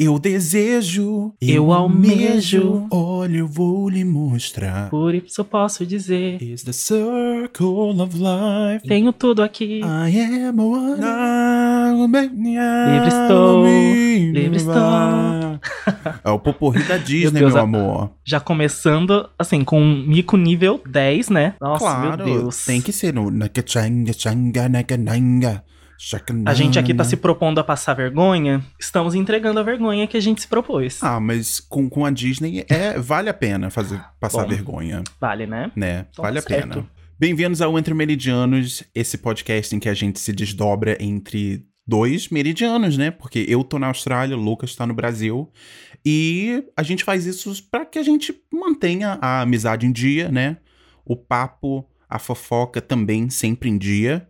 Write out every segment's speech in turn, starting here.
Eu desejo, Eu almejo. Olha, eu vou lhe mostrar. Por isso eu posso dizer, Is the circle of life. tenho tudo aqui. I am one. Livre estou, livre estou. É o poporri da Disney, Deus, meu amor. Já começando, assim, com um mico nível 10, né? Nossa, claro, meu Deus. tem que ser no A gente aqui tá se propondo a passar vergonha, estamos entregando a vergonha que a gente se propôs. Ah, mas com, com a Disney é vale a pena fazer passar Bom. vergonha, Vale, né? né? Então vale a tá certo. pena. Bem-vindos ao Entre Meridianos, esse podcast em que a gente se desdobra entre dois meridianos, né? Porque eu tô na Austrália, o Lucas tá no Brasil. E a gente faz isso pra que a gente mantenha a amizade em dia, né? O papo, a fofoca também sempre em dia.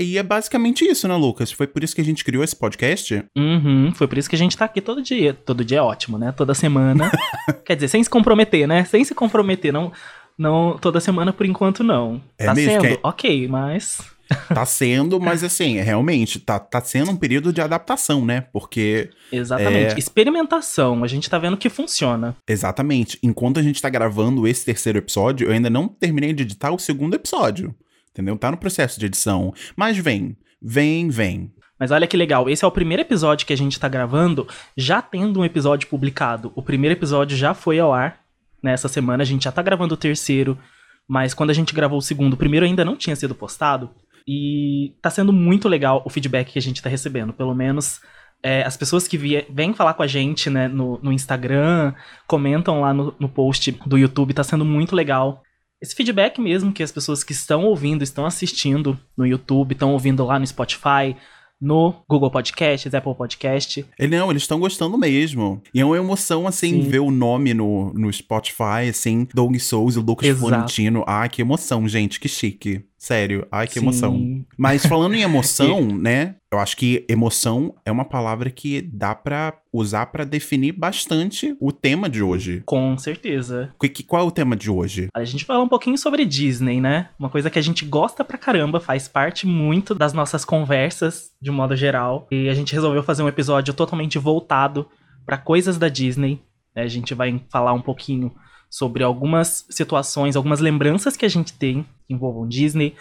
E é basicamente isso, né, Lucas? Foi por isso que a gente criou esse podcast? Uhum, foi por isso que a gente tá aqui todo dia. Todo dia é ótimo, né? Toda semana. Quer dizer, sem se comprometer, né? Sem se comprometer, não, não toda semana por enquanto não. É tá mesmo? sendo? É- Ok, mas Tá sendo, mas assim, realmente, tá, tá sendo um período de adaptação, né? Porque, exatamente, É. experimentação, a gente tá vendo que funciona. exatamente, enquanto a gente tá gravando esse terceiro episódio, eu ainda não terminei de editar o segundo episódio. Entendeu? Tá no processo de edição. Mas vem, vem, vem. Mas olha que legal, esse é o primeiro episódio que a gente tá gravando, já tendo um episódio publicado. O primeiro episódio já foi ao ar nessa semana, a gente já tá gravando o terceiro, mas quando a gente gravou o segundo, o primeiro ainda não tinha sido postado. E tá sendo muito legal o feedback que a gente tá recebendo. Pelo menos é, as pessoas que vie- vêm falar com a gente né, no, no Instagram, comentam lá no, no post do YouTube, tá sendo muito legal. Esse feedback mesmo que as pessoas que estão ouvindo, estão assistindo no YouTube, estão ouvindo lá no Spotify, no Google Podcasts, Apple Podcast. Ele, não, eles estão gostando mesmo. E é uma emoção, assim, Sim. ver o nome no, no Spotify, assim, Doug Souza, Lucas Exato. Florentino. Ai, que emoção, gente, que chique. Sério, ai, que Sim. emoção. Mas falando em emoção, né? Eu acho que emoção é uma palavra que dá pra usar pra definir bastante o tema de hoje. Com certeza. Que- que- Qual é o tema de hoje? A gente fala um pouquinho sobre Disney, né? Uma coisa que a gente gosta pra caramba, faz parte muito das nossas conversas, de um modo geral. E a gente resolveu fazer um episódio totalmente voltado pra coisas da Disney. né? A gente vai falar um pouquinho sobre algumas situações, algumas lembranças que a gente tem que envolvam Disney,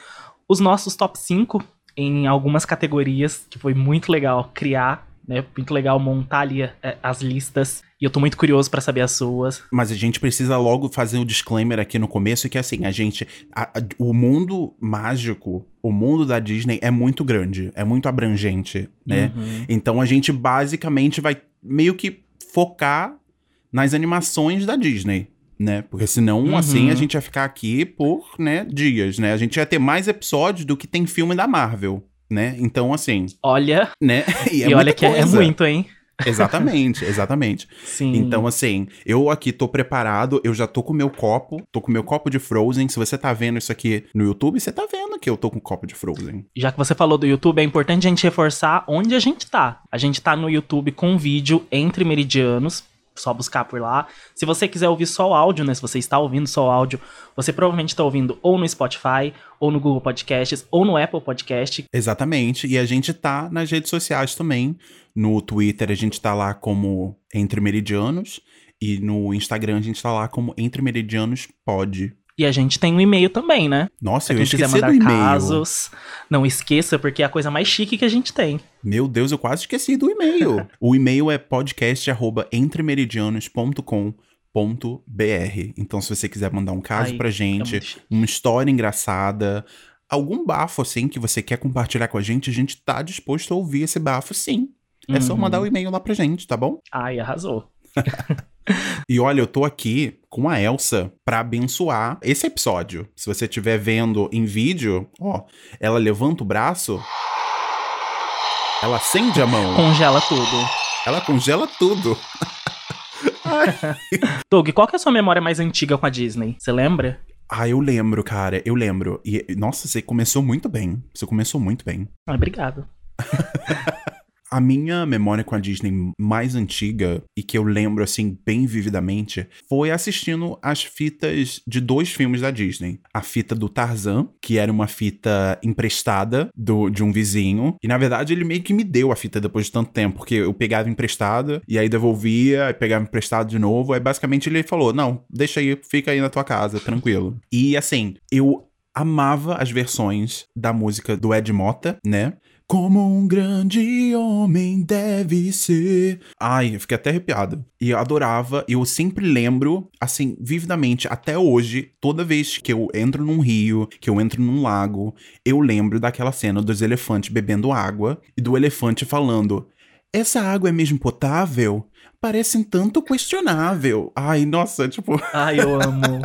os nossos top 5 em algumas categorias, que foi muito legal criar, né? Muito legal montar ali é, as listas. E eu tô muito curioso pra saber as suas. Mas a gente precisa logo fazer um disclaimer aqui no começo que assim, a gente. a- a- o mundo mágico, o mundo da Disney é muito grande, é muito abrangente, né? Uhum. Então a gente basicamente vai meio que focar nas animações da Disney. Né? Porque senão, Uhum. assim, a gente ia ficar aqui por, né, dias, né? A gente ia ter mais episódios do que tem filme da Marvel, né? Então, assim, Olha, né? E, é e olha que é coisa. muito, hein? Exatamente, exatamente. Sim. Então, assim, eu aqui tô preparado, eu já tô com o meu copo, tô com o meu copo de Frozen. Se você tá vendo isso aqui no YouTube, você tá vendo que eu tô com o copo de Frozen. Já que você falou do YouTube, é importante a gente reforçar onde a gente tá. A gente tá no YouTube com vídeo entre meridianos. Só buscar por lá. Se você quiser ouvir só o áudio, né? Se você está ouvindo só o áudio, você provavelmente está ouvindo ou no Spotify, ou no Google Podcasts, ou no Apple Podcast. Exatamente. E a gente tá nas redes sociais também. No Twitter a gente tá lá como Entre Meridianos. E no Instagram a gente tá lá como Entre Meridianos Pod. E a gente tem um e-mail também, né? Nossa, Se eu quiser esqueci do mandar e-mail. casos, não esqueça, porque é a coisa mais chique que a gente tem. Meu Deus, eu quase esqueci do e-mail. o e-mail é podcast@entremeridianos.com.br. Então, se você quiser mandar um caso Ai, pra gente, uma história engraçada, algum bafo assim que você quer compartilhar com a gente, a gente tá disposto a ouvir esse bafo sim. É só Uhum. mandar o e-mail lá pra gente, tá bom? Ai, arrasou. E olha, eu tô aqui com a Elsa pra abençoar esse episódio. Se você estiver vendo em vídeo, ó, ela levanta o braço, ela acende a mão, Congela tudo. ela congela tudo. Doug, qual que é a sua memória mais antiga com a Disney? Você lembra? Ah, eu lembro, cara, eu lembro. E nossa, você começou muito bem. Você começou muito bem. Ah, obrigado. A minha memória com a Disney mais antiga e que eu lembro assim bem vividamente foi assistindo as fitas de dois filmes da Disney. A fita do Tarzan, que era uma fita emprestada do, de um vizinho, e na verdade ele meio que me deu a fita depois de tanto tempo, porque eu pegava emprestada e aí devolvia, aí pegava emprestado de novo, aí basicamente ele falou: "Não, deixa aí, fica aí na tua casa, tranquilo". E assim, eu amava as versões da música do Ed Mota, né? Como um grande homem deve ser. Ai, eu fiquei até arrepiado. E eu adorava, e eu sempre lembro, assim, vividamente, até hoje, toda vez que eu entro num rio, que eu entro num lago, eu lembro daquela cena dos elefantes bebendo água e do elefante falando: Essa água é mesmo potável? Parece um tanto questionável. Ai, nossa, tipo. Ai, eu amo.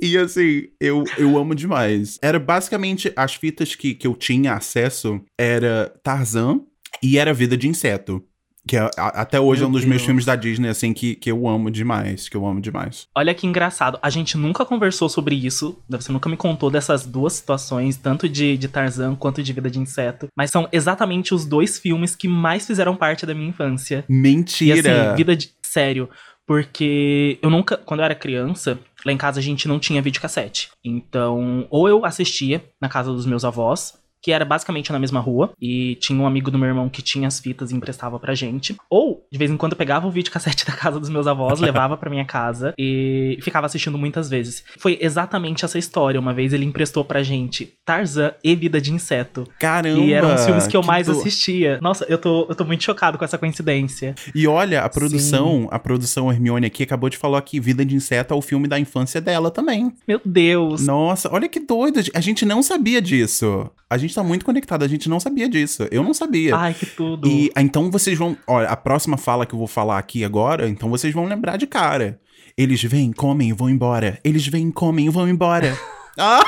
e assim, eu, eu amo demais. Era basicamente as fitas que, que eu tinha acesso era Tarzan e era Vida de Inseto. Que é, a, até hoje Meu é um dos Deus. meus filmes da Disney, assim, que, que eu amo demais. Que eu amo demais. Olha que engraçado. A gente nunca conversou sobre isso. Você nunca me contou dessas duas situações, tanto de, de Tarzan quanto de Vida de Inseto. Mas são exatamente os dois filmes que mais fizeram parte da minha infância. E Mentira! assim, vida de. Sério. Porque eu nunca. Quando eu era criança, lá em casa a gente não tinha videocassete. Então, ou eu assistia na casa dos meus avós, que era basicamente na mesma rua, e tinha um amigo do meu irmão que tinha as fitas e emprestava pra gente. Ou, de vez em quando, eu pegava o videocassete da casa dos meus avós, levava pra minha casa e ficava assistindo muitas vezes. Foi exatamente essa história. Uma vez ele emprestou pra gente Tarzan e Vida de Inseto. Caramba! e eram os filmes que eu mais do- assistia. Nossa, eu tô, eu tô muito chocado com essa coincidência. E olha, a produção, a produção Hermione aqui acabou de falar que Vida de Inseto é o filme da infância dela também. Meu Deus. Nossa, olha que doido. A gente não sabia disso. A gente tá muito conectado, a gente não sabia disso. Eu não sabia. Ai, que tudo. E ah, então vocês vão. Olha, a próxima fala que eu vou falar aqui agora, então vocês vão lembrar de cara. Eles vêm, comem e vão embora. Eles vêm, comem e vão embora. ah!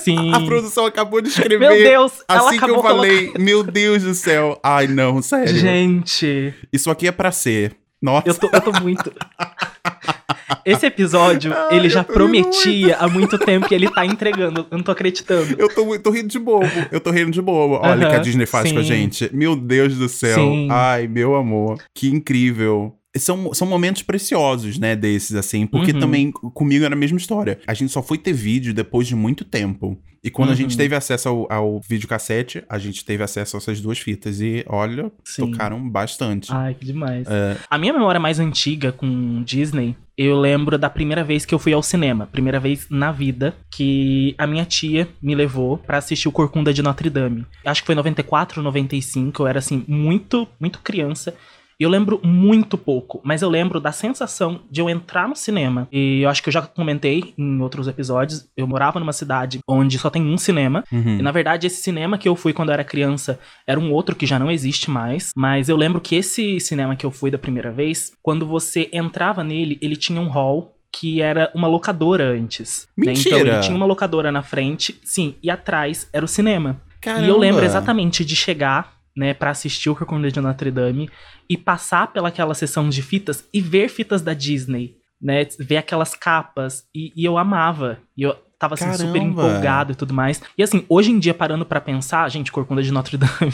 Sim. A produção acabou de escrever. Meu Deus, Assim que eu falei, meu Deus do céu. Ai, não, sério. Gente, Isso aqui é pra ser. Nossa. eu tô, eu tô muito. Esse episódio, ele já prometia há muito tempo e ele tá entregando. Eu não tô acreditando. Eu tô, eu tô rindo de bobo. Eu tô rindo de bobo. Olha o que a Disney faz com a sim. gente. Meu Deus do céu. Sim. Ai, meu amor. Que incrível. São, são momentos preciosos, né, desses, assim, porque Uhum. também comigo era a mesma história. A gente só foi ter vídeo depois de muito tempo. E quando a gente Uhum. teve acesso ao, ao videocassete, a gente teve acesso a essas duas fitas. E, olha, Sim. tocaram bastante. Ai, que demais. É. A minha memória mais antiga com Disney, eu lembro da primeira vez que eu fui ao cinema. Primeira vez na vida que a minha tia me levou pra assistir o Corcunda de Notre Dame. Acho que foi 94, 95. Eu era, assim, muito, muito criança. Eu lembro muito pouco, mas eu lembro da sensação de eu entrar no cinema. E eu acho que eu já comentei em outros episódios. Eu morava numa cidade onde só tem um cinema. Uhum. E na verdade, esse cinema que eu fui quando eu era criança era um outro que já não existe mais. Mas eu lembro que esse cinema que eu fui da primeira vez, quando você entrava nele, ele tinha um hall que era uma locadora antes. né? Então Mentira! ele tinha uma locadora na frente, sim, e atrás era o cinema. Caramba. E eu lembro exatamente de chegar, né, pra assistir o Corcunda de Notre Dame e passar pelaquela sessão de fitas e ver fitas da Disney, né, ver aquelas capas e, e eu amava. E eu tava assim super empolgado e tudo mais. E assim, hoje em dia parando pra pensar, gente, Corcunda de Notre Dame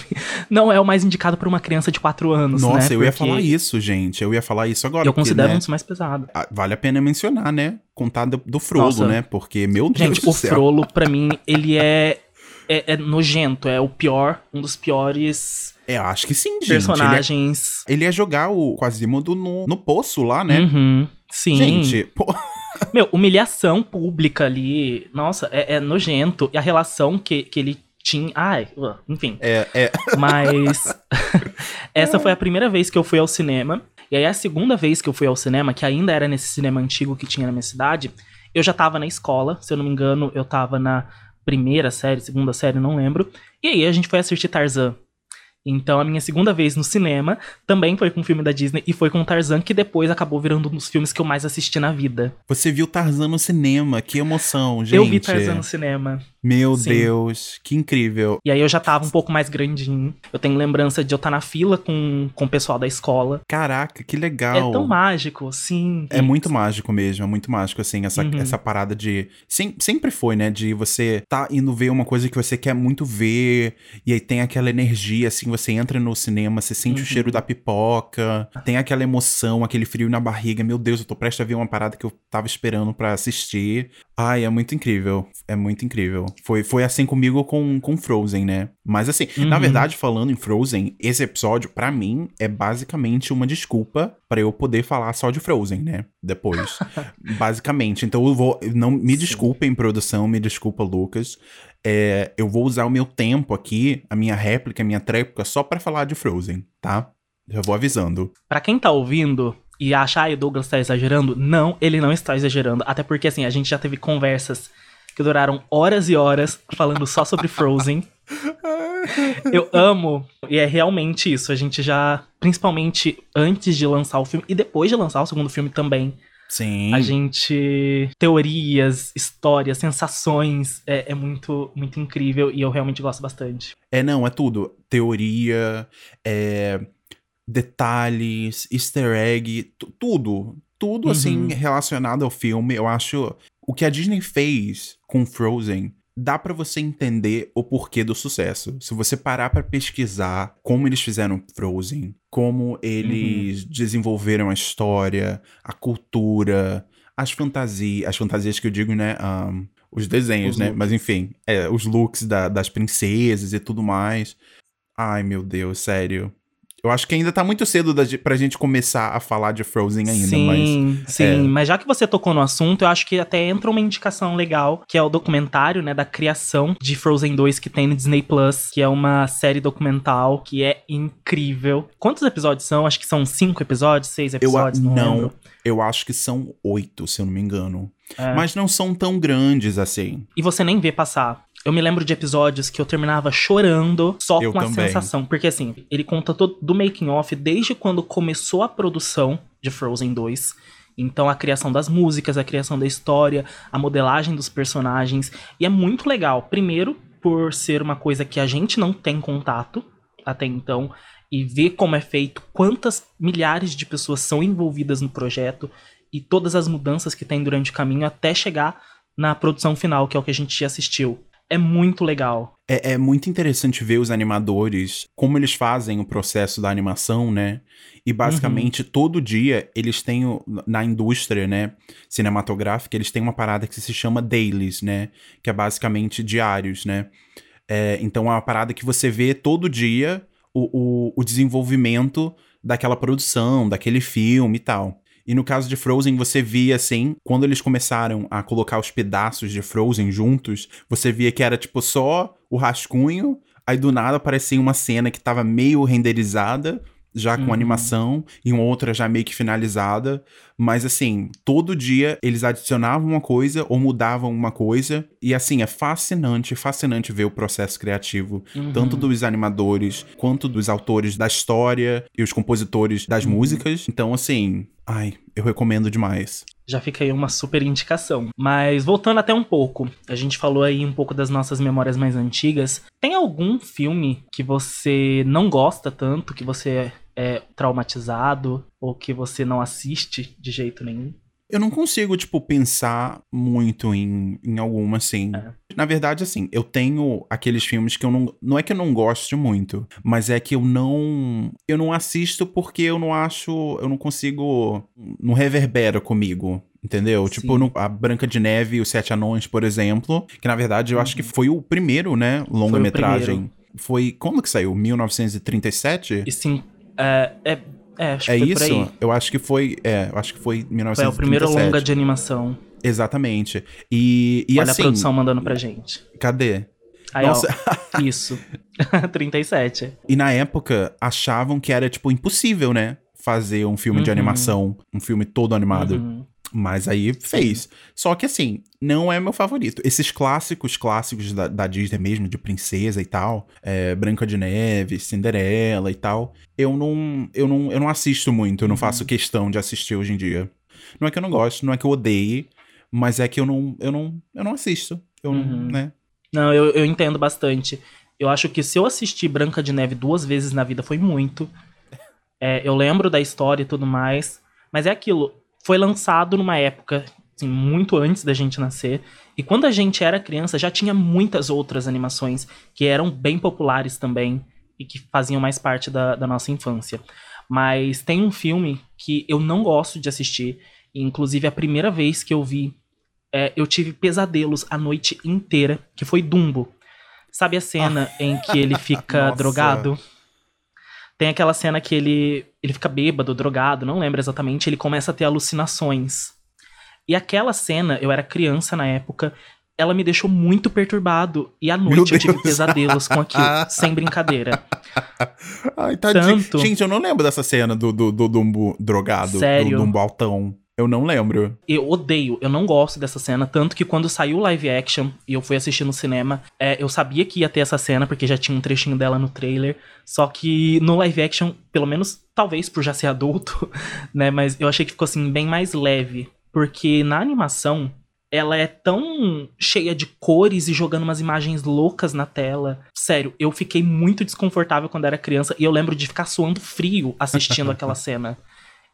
não é o mais indicado pra uma criança de 4 anos, Nossa, né? eu ia falar isso, gente. Eu ia falar isso agora. Eu porque, considero né, um dos mais pesados. Vale a pena mencionar, né? Contar do, do Nossa. né? Porque, meu Deus Gente, do o céu. Frollo, pra mim, ele é, é, é nojento, é o pior, um dos piores É, acho que sim, gente. personagens. Ele ia, ele ia jogar o Quasimodo no, no poço lá, né? Uhum, sim. Gente, pô, Meu, humilhação pública ali. Nossa, é, é nojento. E a relação que, que ele tinha. Ai, enfim. é, é. Mas. essa foi a primeira vez que eu fui ao cinema. E aí, a segunda vez que eu fui ao cinema, que ainda era nesse cinema antigo que tinha na minha cidade, eu já tava na escola. Se eu não me engano, eu tava na primeira série, segunda série, não lembro. E aí, a gente foi assistir Tarzan. Então, a minha segunda vez no cinema também foi com um filme da Disney e foi com Tarzan, que depois acabou virando um dos filmes que eu mais assisti na vida. Você viu Tarzan no cinema, que emoção, gente. Eu vi Tarzan no cinema. Meu Sim. Deus, que incrível. E aí eu já tava um pouco mais grandinho. Eu tenho lembrança de eu estar na fila com, com o pessoal da escola. Caraca, que legal. É tão mágico, sim. É muito mágico mesmo, é muito mágico, assim, essa, Uhum. essa parada de. Sem, sempre foi, né? De você tá indo ver uma coisa que você quer muito ver, e aí tem aquela energia, assim, você entra no cinema, você sente Uhum. o cheiro da pipoca, tem aquela emoção, aquele frio na barriga. Meu Deus, eu tô prestes a ver uma parada que eu tava esperando pra assistir. Ai, é muito incrível. É muito incrível. Foi, foi assim comigo com, com Frozen, né? Mas assim, na Uhum. verdade, falando em Frozen, esse episódio, pra mim, é basicamente uma desculpa pra eu poder falar só de Frozen, né? Depois. basicamente. Então eu vou. Não me Sim. desculpem, produção, me desculpa, Lucas. É, eu vou usar o meu tempo aqui, a minha réplica, a minha tréplica, só pra falar de Frozen, tá? Já vou avisando. Pra quem tá ouvindo e acha, ah, o Douglas tá exagerando, não, ele não está exagerando. Até porque, assim, a gente já teve conversas que duraram horas e horas falando só sobre Frozen. Eu amo, e é realmente isso. A gente já, principalmente antes de lançar o filme, e depois de lançar o segundo filme também, Sim. a gente. Teorias, histórias, sensações, é, é muito, muito incrível e eu realmente gosto bastante. É, não, é tudo. Teoria, é, detalhes, easter egg, tu- tudo. Tudo, Uhum. assim, relacionado ao filme. Eu acho. O que a Disney fez com Frozen. Dá pra você entender o porquê do sucesso. Se você parar pra pesquisar como eles fizeram Frozen, como eles desenvolveram a história, a cultura, as fantasias, as fantasias que eu digo, né? ahn, os desenhos, Os né? looks. Mas enfim, é, os looks da- das princesas e tudo mais. Ai, meu Deus, sério. Eu acho que ainda tá muito cedo da, pra gente começar a falar de Frozen ainda, mas. sim, sim. é. Mas já que você tocou no assunto, eu acho que até entra uma indicação legal, que é o documentário, né, da criação de Frozen 2 que tem no Disney Plus, que é uma série documental que é incrível. Quantos episódios são? Acho que são cinco episódios, seis Eu, episódios, não, não, lembro. eu acho que são oito, se eu não me engano. É. Mas não são tão grandes assim. E você nem vê passar. Eu me lembro de episódios que eu terminava chorando só Eu com a também. sensação. Porque assim, ele conta todo do making off desde quando começou a produção de Frozen 2. Então a criação das músicas, a criação da história, a modelagem dos personagens. E é muito legal. Primeiro, por ser uma coisa que a gente não tem contato até então. E ver como é feito, quantas milhares de pessoas são envolvidas no projeto. E todas as mudanças que tem durante o caminho até chegar na produção final, que é o que a gente assistiu. É muito legal. É, é muito interessante ver os animadores, como eles fazem o processo da animação, né? E basicamente todo dia eles têm, na indústria, né, cinematográfica, eles têm uma parada que se chama dailies, né? Que é basicamente diários, né? É, então é uma parada que você vê todo dia o, o, o desenvolvimento daquela produção, daquele filme e tal. E no caso de Frozen, você via assim, quando eles começaram a colocar os pedaços de Frozen juntos, você via que era tipo só o rascunho, aí do nada aparecia uma cena que tava meio renderizada, já com Uhum. animação, e uma outra já meio que finalizada. Mas assim, todo dia eles adicionavam uma coisa ou mudavam uma coisa. E assim, é fascinante, fascinante ver o processo criativo Uhum. tanto dos animadores quanto dos autores da história e os compositores das Uhum. músicas. Então, assim, ai, eu recomendo demais. Já fica aí uma super indicação. Mas voltando até um pouco, a gente falou aí um pouco das nossas memórias mais antigas. Tem algum filme que você não gosta tanto, que você é traumatizado ou que você não assiste de jeito nenhum? Eu não consigo, tipo, pensar muito em, em alguma, assim. É. Na verdade, assim, eu tenho aqueles filmes que eu não. Não é que eu não goste muito, mas é que eu não. Eu não assisto porque eu não acho. Eu não consigo. Não reverbera comigo. Entendeu? Sim. Tipo, no- a Branca de Neve e os Sete Anões, por exemplo. Que na verdade eu acho que foi o primeiro, né? Longa-metragem. primeiro. Foi. Quando que saiu? 1937? E sim, é, é, é acho É que foi por isso? aí. Eu acho que foi. É, eu acho que foi 1937. Foi o primeiro longa de animação. Exatamente. E, e Olha assim. a produção mandando pra gente. Cadê? Aí, Nossa. ó, isso. 37. E na época achavam que era, tipo, impossível, né? Fazer um filme de Uhum. animação, um filme todo animado. Uhum. Mas aí fez. Só que assim, não é meu favorito. Esses clássicos, clássicos da, da Disney mesmo, de princesa e tal, é, Branca de Neve, Cinderela e tal, eu não, eu não, eu não assisto muito, eu não Uhum. faço questão de assistir hoje em dia. Não é que eu não gosto, não é que eu odeie, mas é que eu não, eu não, eu não assisto. Eu não, Uhum. né? Não, eu, eu entendo bastante. Eu acho que se eu assistir Branca de Neve duas vezes na vida foi muito. É, eu lembro da história e tudo mais. Mas é aquilo. Foi lançado numa época, assim, muito antes da gente nascer. E quando a gente era criança, já tinha muitas outras animações que eram bem populares também e que faziam mais parte da, da nossa infância. Mas tem um filme que eu não gosto de assistir. E, inclusive, a primeira vez que eu vi, é, eu tive pesadelos a noite inteira, que foi Dumbo. Sabe a cena ah. em que ele fica drogado? Tem aquela cena que ele, ele fica bêbado, drogado, não lembro exatamente, ele começa a ter alucinações. E aquela cena, eu era criança na época, ela me deixou muito perturbado. E à noite eu tive pesadelos com aquilo, sem brincadeira. Ai, tadinho. Tanto... Gente, eu não lembro dessa cena do, do, do Dumbo drogado, Sério? do Dumbo altão. Eu não lembro. Eu odeio, eu não gosto dessa cena. Tanto que quando saiu o live action e eu fui assistir no cinema, é, eu sabia que ia ter essa cena, porque já tinha um trechinho dela no trailer. Só que no live action, pelo menos, talvez por já ser adulto, né? Mas eu achei que ficou assim, bem mais leve. Porque na animação, ela é tão cheia de cores e jogando umas imagens loucas na tela. Sério, eu fiquei muito desconfortável quando era criança e eu lembro de ficar suando frio assistindo aquela cena.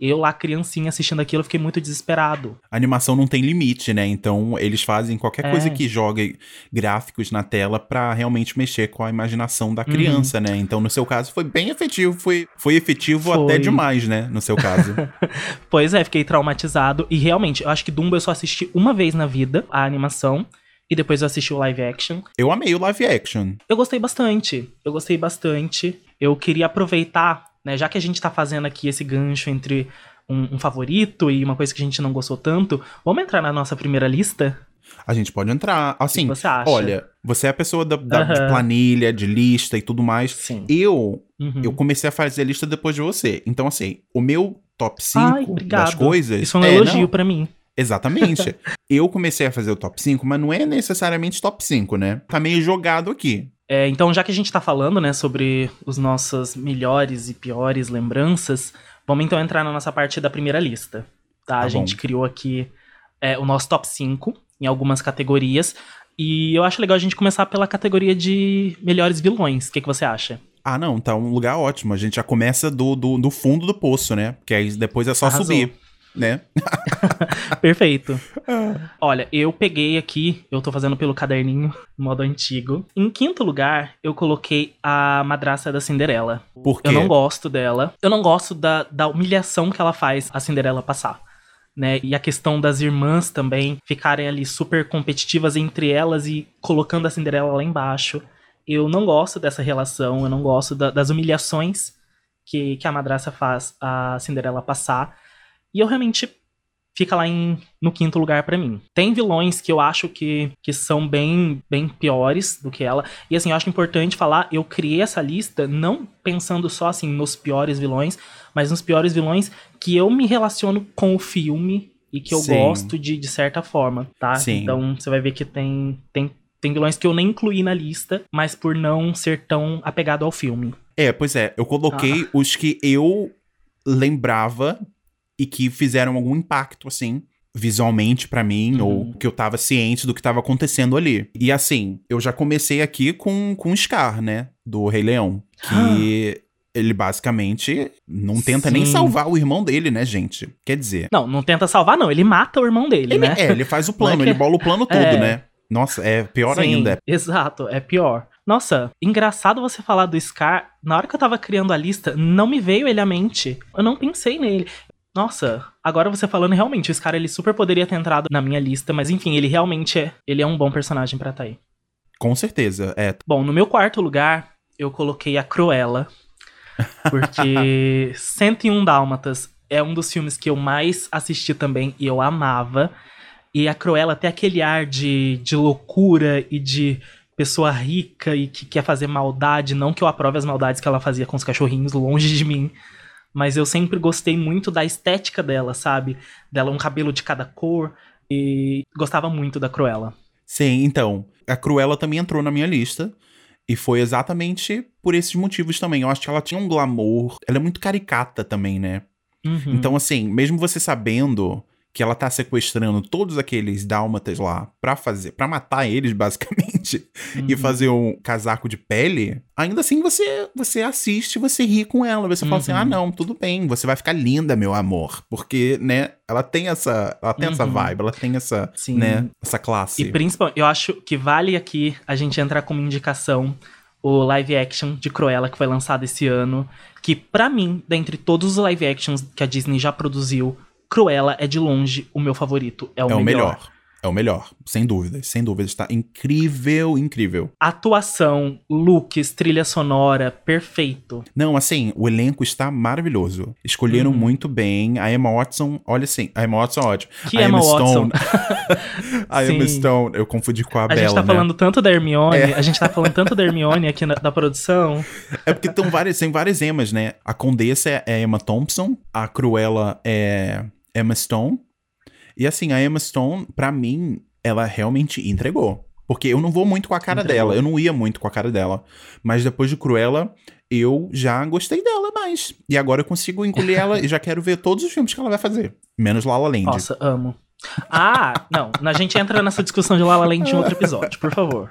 Eu lá, criancinha, assistindo aquilo, fiquei muito desesperado. A animação não tem limite, né? Então, eles fazem qualquer é. coisa que jogue gráficos na tela para realmente mexer com a imaginação da criança, uhum. né? Então, no seu caso, foi bem efetivo. Foi, foi efetivo foi. até demais, né? No seu caso. pois é, fiquei traumatizado. E realmente, eu acho que Dumbo eu só assisti uma vez na vida, a animação. E depois eu assisti o live action. Eu amei o live action. Eu gostei bastante. Eu gostei bastante. Eu queria aproveitar né? Já que a gente tá fazendo aqui esse gancho entre um, um, favorito e uma coisa que a gente não gostou tanto, vamos entrar na nossa primeira lista? A gente pode entrar. Assim, você acha? olha, você é a pessoa da, da uhum. de planilha, de lista e tudo mais. Sim. Eu, uhum. eu comecei a fazer a lista depois de você. Então, assim, o meu top 5 das coisas. Isso é um é, elogio para mim. Exatamente. eu comecei a fazer o top 5, mas não é necessariamente top 5, né? Tá meio jogado aqui. É, então, já que a gente está falando, né, sobre os nossas melhores e piores lembranças, vamos então entrar na nossa parte da primeira lista. Tá? tá a gente criou aqui é, o nosso top 5 em algumas categorias. E eu acho legal a gente começar pela categoria de melhores vilões. O que, que você acha? Ah, não, tá um lugar ótimo. A gente já começa do, do, do fundo do poço, né? Que aí depois é só Arrasou. subir né? Perfeito. Olha, eu peguei aqui, eu tô fazendo pelo caderninho, modo antigo. Em quinto lugar, eu coloquei a madraça da Cinderela. Por quê? Eu não gosto dela. Eu não gosto da, da humilhação que ela faz a Cinderela passar. Né? E a questão das irmãs também ficarem ali super competitivas entre elas e colocando a Cinderela lá embaixo. Eu não gosto dessa relação, eu não gosto da, das humilhações que, que a madraça faz a Cinderela passar. E eu realmente fica lá em, no quinto lugar para mim. Tem vilões que eu acho que, que são bem, bem piores do que ela. E assim, eu acho importante falar, eu criei essa lista não pensando só assim nos piores vilões, mas nos piores vilões que eu me relaciono com o filme e que eu Sim. gosto de, de certa forma, tá? Sim. Então você vai ver que tem, tem, tem vilões que eu nem incluí na lista, mas por não ser tão apegado ao filme. É, pois é, eu coloquei ah. os que eu lembrava e que fizeram algum impacto, assim, visualmente para mim, uhum. ou que eu tava ciente do que tava acontecendo ali. E assim, eu já comecei aqui com, com o Scar, né? Do Rei Leão. Que. ele basicamente não tenta Sim. nem salvar o irmão dele, né, gente? Quer dizer. Não, não tenta salvar, não. Ele mata o irmão dele, ele, né? É, ele faz o plano, ele bola o plano todo, é. né? Nossa, é pior Sim, ainda. Exato, é pior. Nossa, engraçado você falar do Scar. Na hora que eu tava criando a lista, não me veio ele à mente. Eu não pensei nele. Nossa, agora você falando realmente, esse cara ele super poderia ter entrado na minha lista, mas enfim, ele realmente é, ele é um bom personagem para tá aí. Com certeza, é. Bom, no meu quarto lugar, eu coloquei a Cruella, porque 101 Dálmatas é um dos filmes que eu mais assisti também e eu amava. E a Cruella tem aquele ar de, de loucura e de pessoa rica e que quer fazer maldade. Não que eu aprove as maldades que ela fazia com os cachorrinhos, longe de mim mas eu sempre gostei muito da estética dela, sabe? Dela um cabelo de cada cor e gostava muito da Cruella. Sim, então, a Cruella também entrou na minha lista. E foi exatamente por esses motivos também. Eu acho que ela tinha um glamour. Ela é muito caricata também, né? Uhum. Então, assim, mesmo você sabendo que ela tá sequestrando todos aqueles dálmatas lá pra fazer, para matar eles, basicamente, uhum. e fazer um casaco de pele, ainda assim você você assiste, você ri com ela, você uhum. fala assim: "Ah, uhum. não, tudo bem, você vai ficar linda, meu amor", porque, né, ela tem essa, ela tem essa uhum. vibe, ela tem essa, Sim. né, essa classe. E principalmente, eu acho que vale aqui a gente entrar como indicação o live action de Cruella que foi lançado esse ano, que para mim, dentre todos os live actions que a Disney já produziu, Cruella é de longe o meu favorito, é o é melhor. O melhor. É o melhor, sem dúvidas, sem dúvidas. Está incrível, incrível. Atuação, looks, trilha sonora, perfeito. Não, assim, o elenco está maravilhoso. Escolheram hum. muito bem. A Emma Watson, olha assim, a Emma Watson, ótimo. Que a Emma, Emma Stone. a Emma Stone, eu confundi com a, a Bella. A gente tá né? falando tanto da Hermione, é. a gente tá falando tanto da Hermione aqui na, da produção. É porque tem várias, tem várias Emmas, né? A Condessa é, é Emma Thompson, a Cruella é Emma Stone. E assim, a Emma Stone, para mim, ela realmente entregou. Porque eu não vou muito com a cara entregou. dela, eu não ia muito com a cara dela. Mas depois de Cruella, eu já gostei dela mais. E agora eu consigo engolir ela e já quero ver todos os filmes que ela vai fazer. Menos La La Land. Nossa, amo. Ah, não. A gente entra nessa discussão de La La Land em outro episódio, por favor.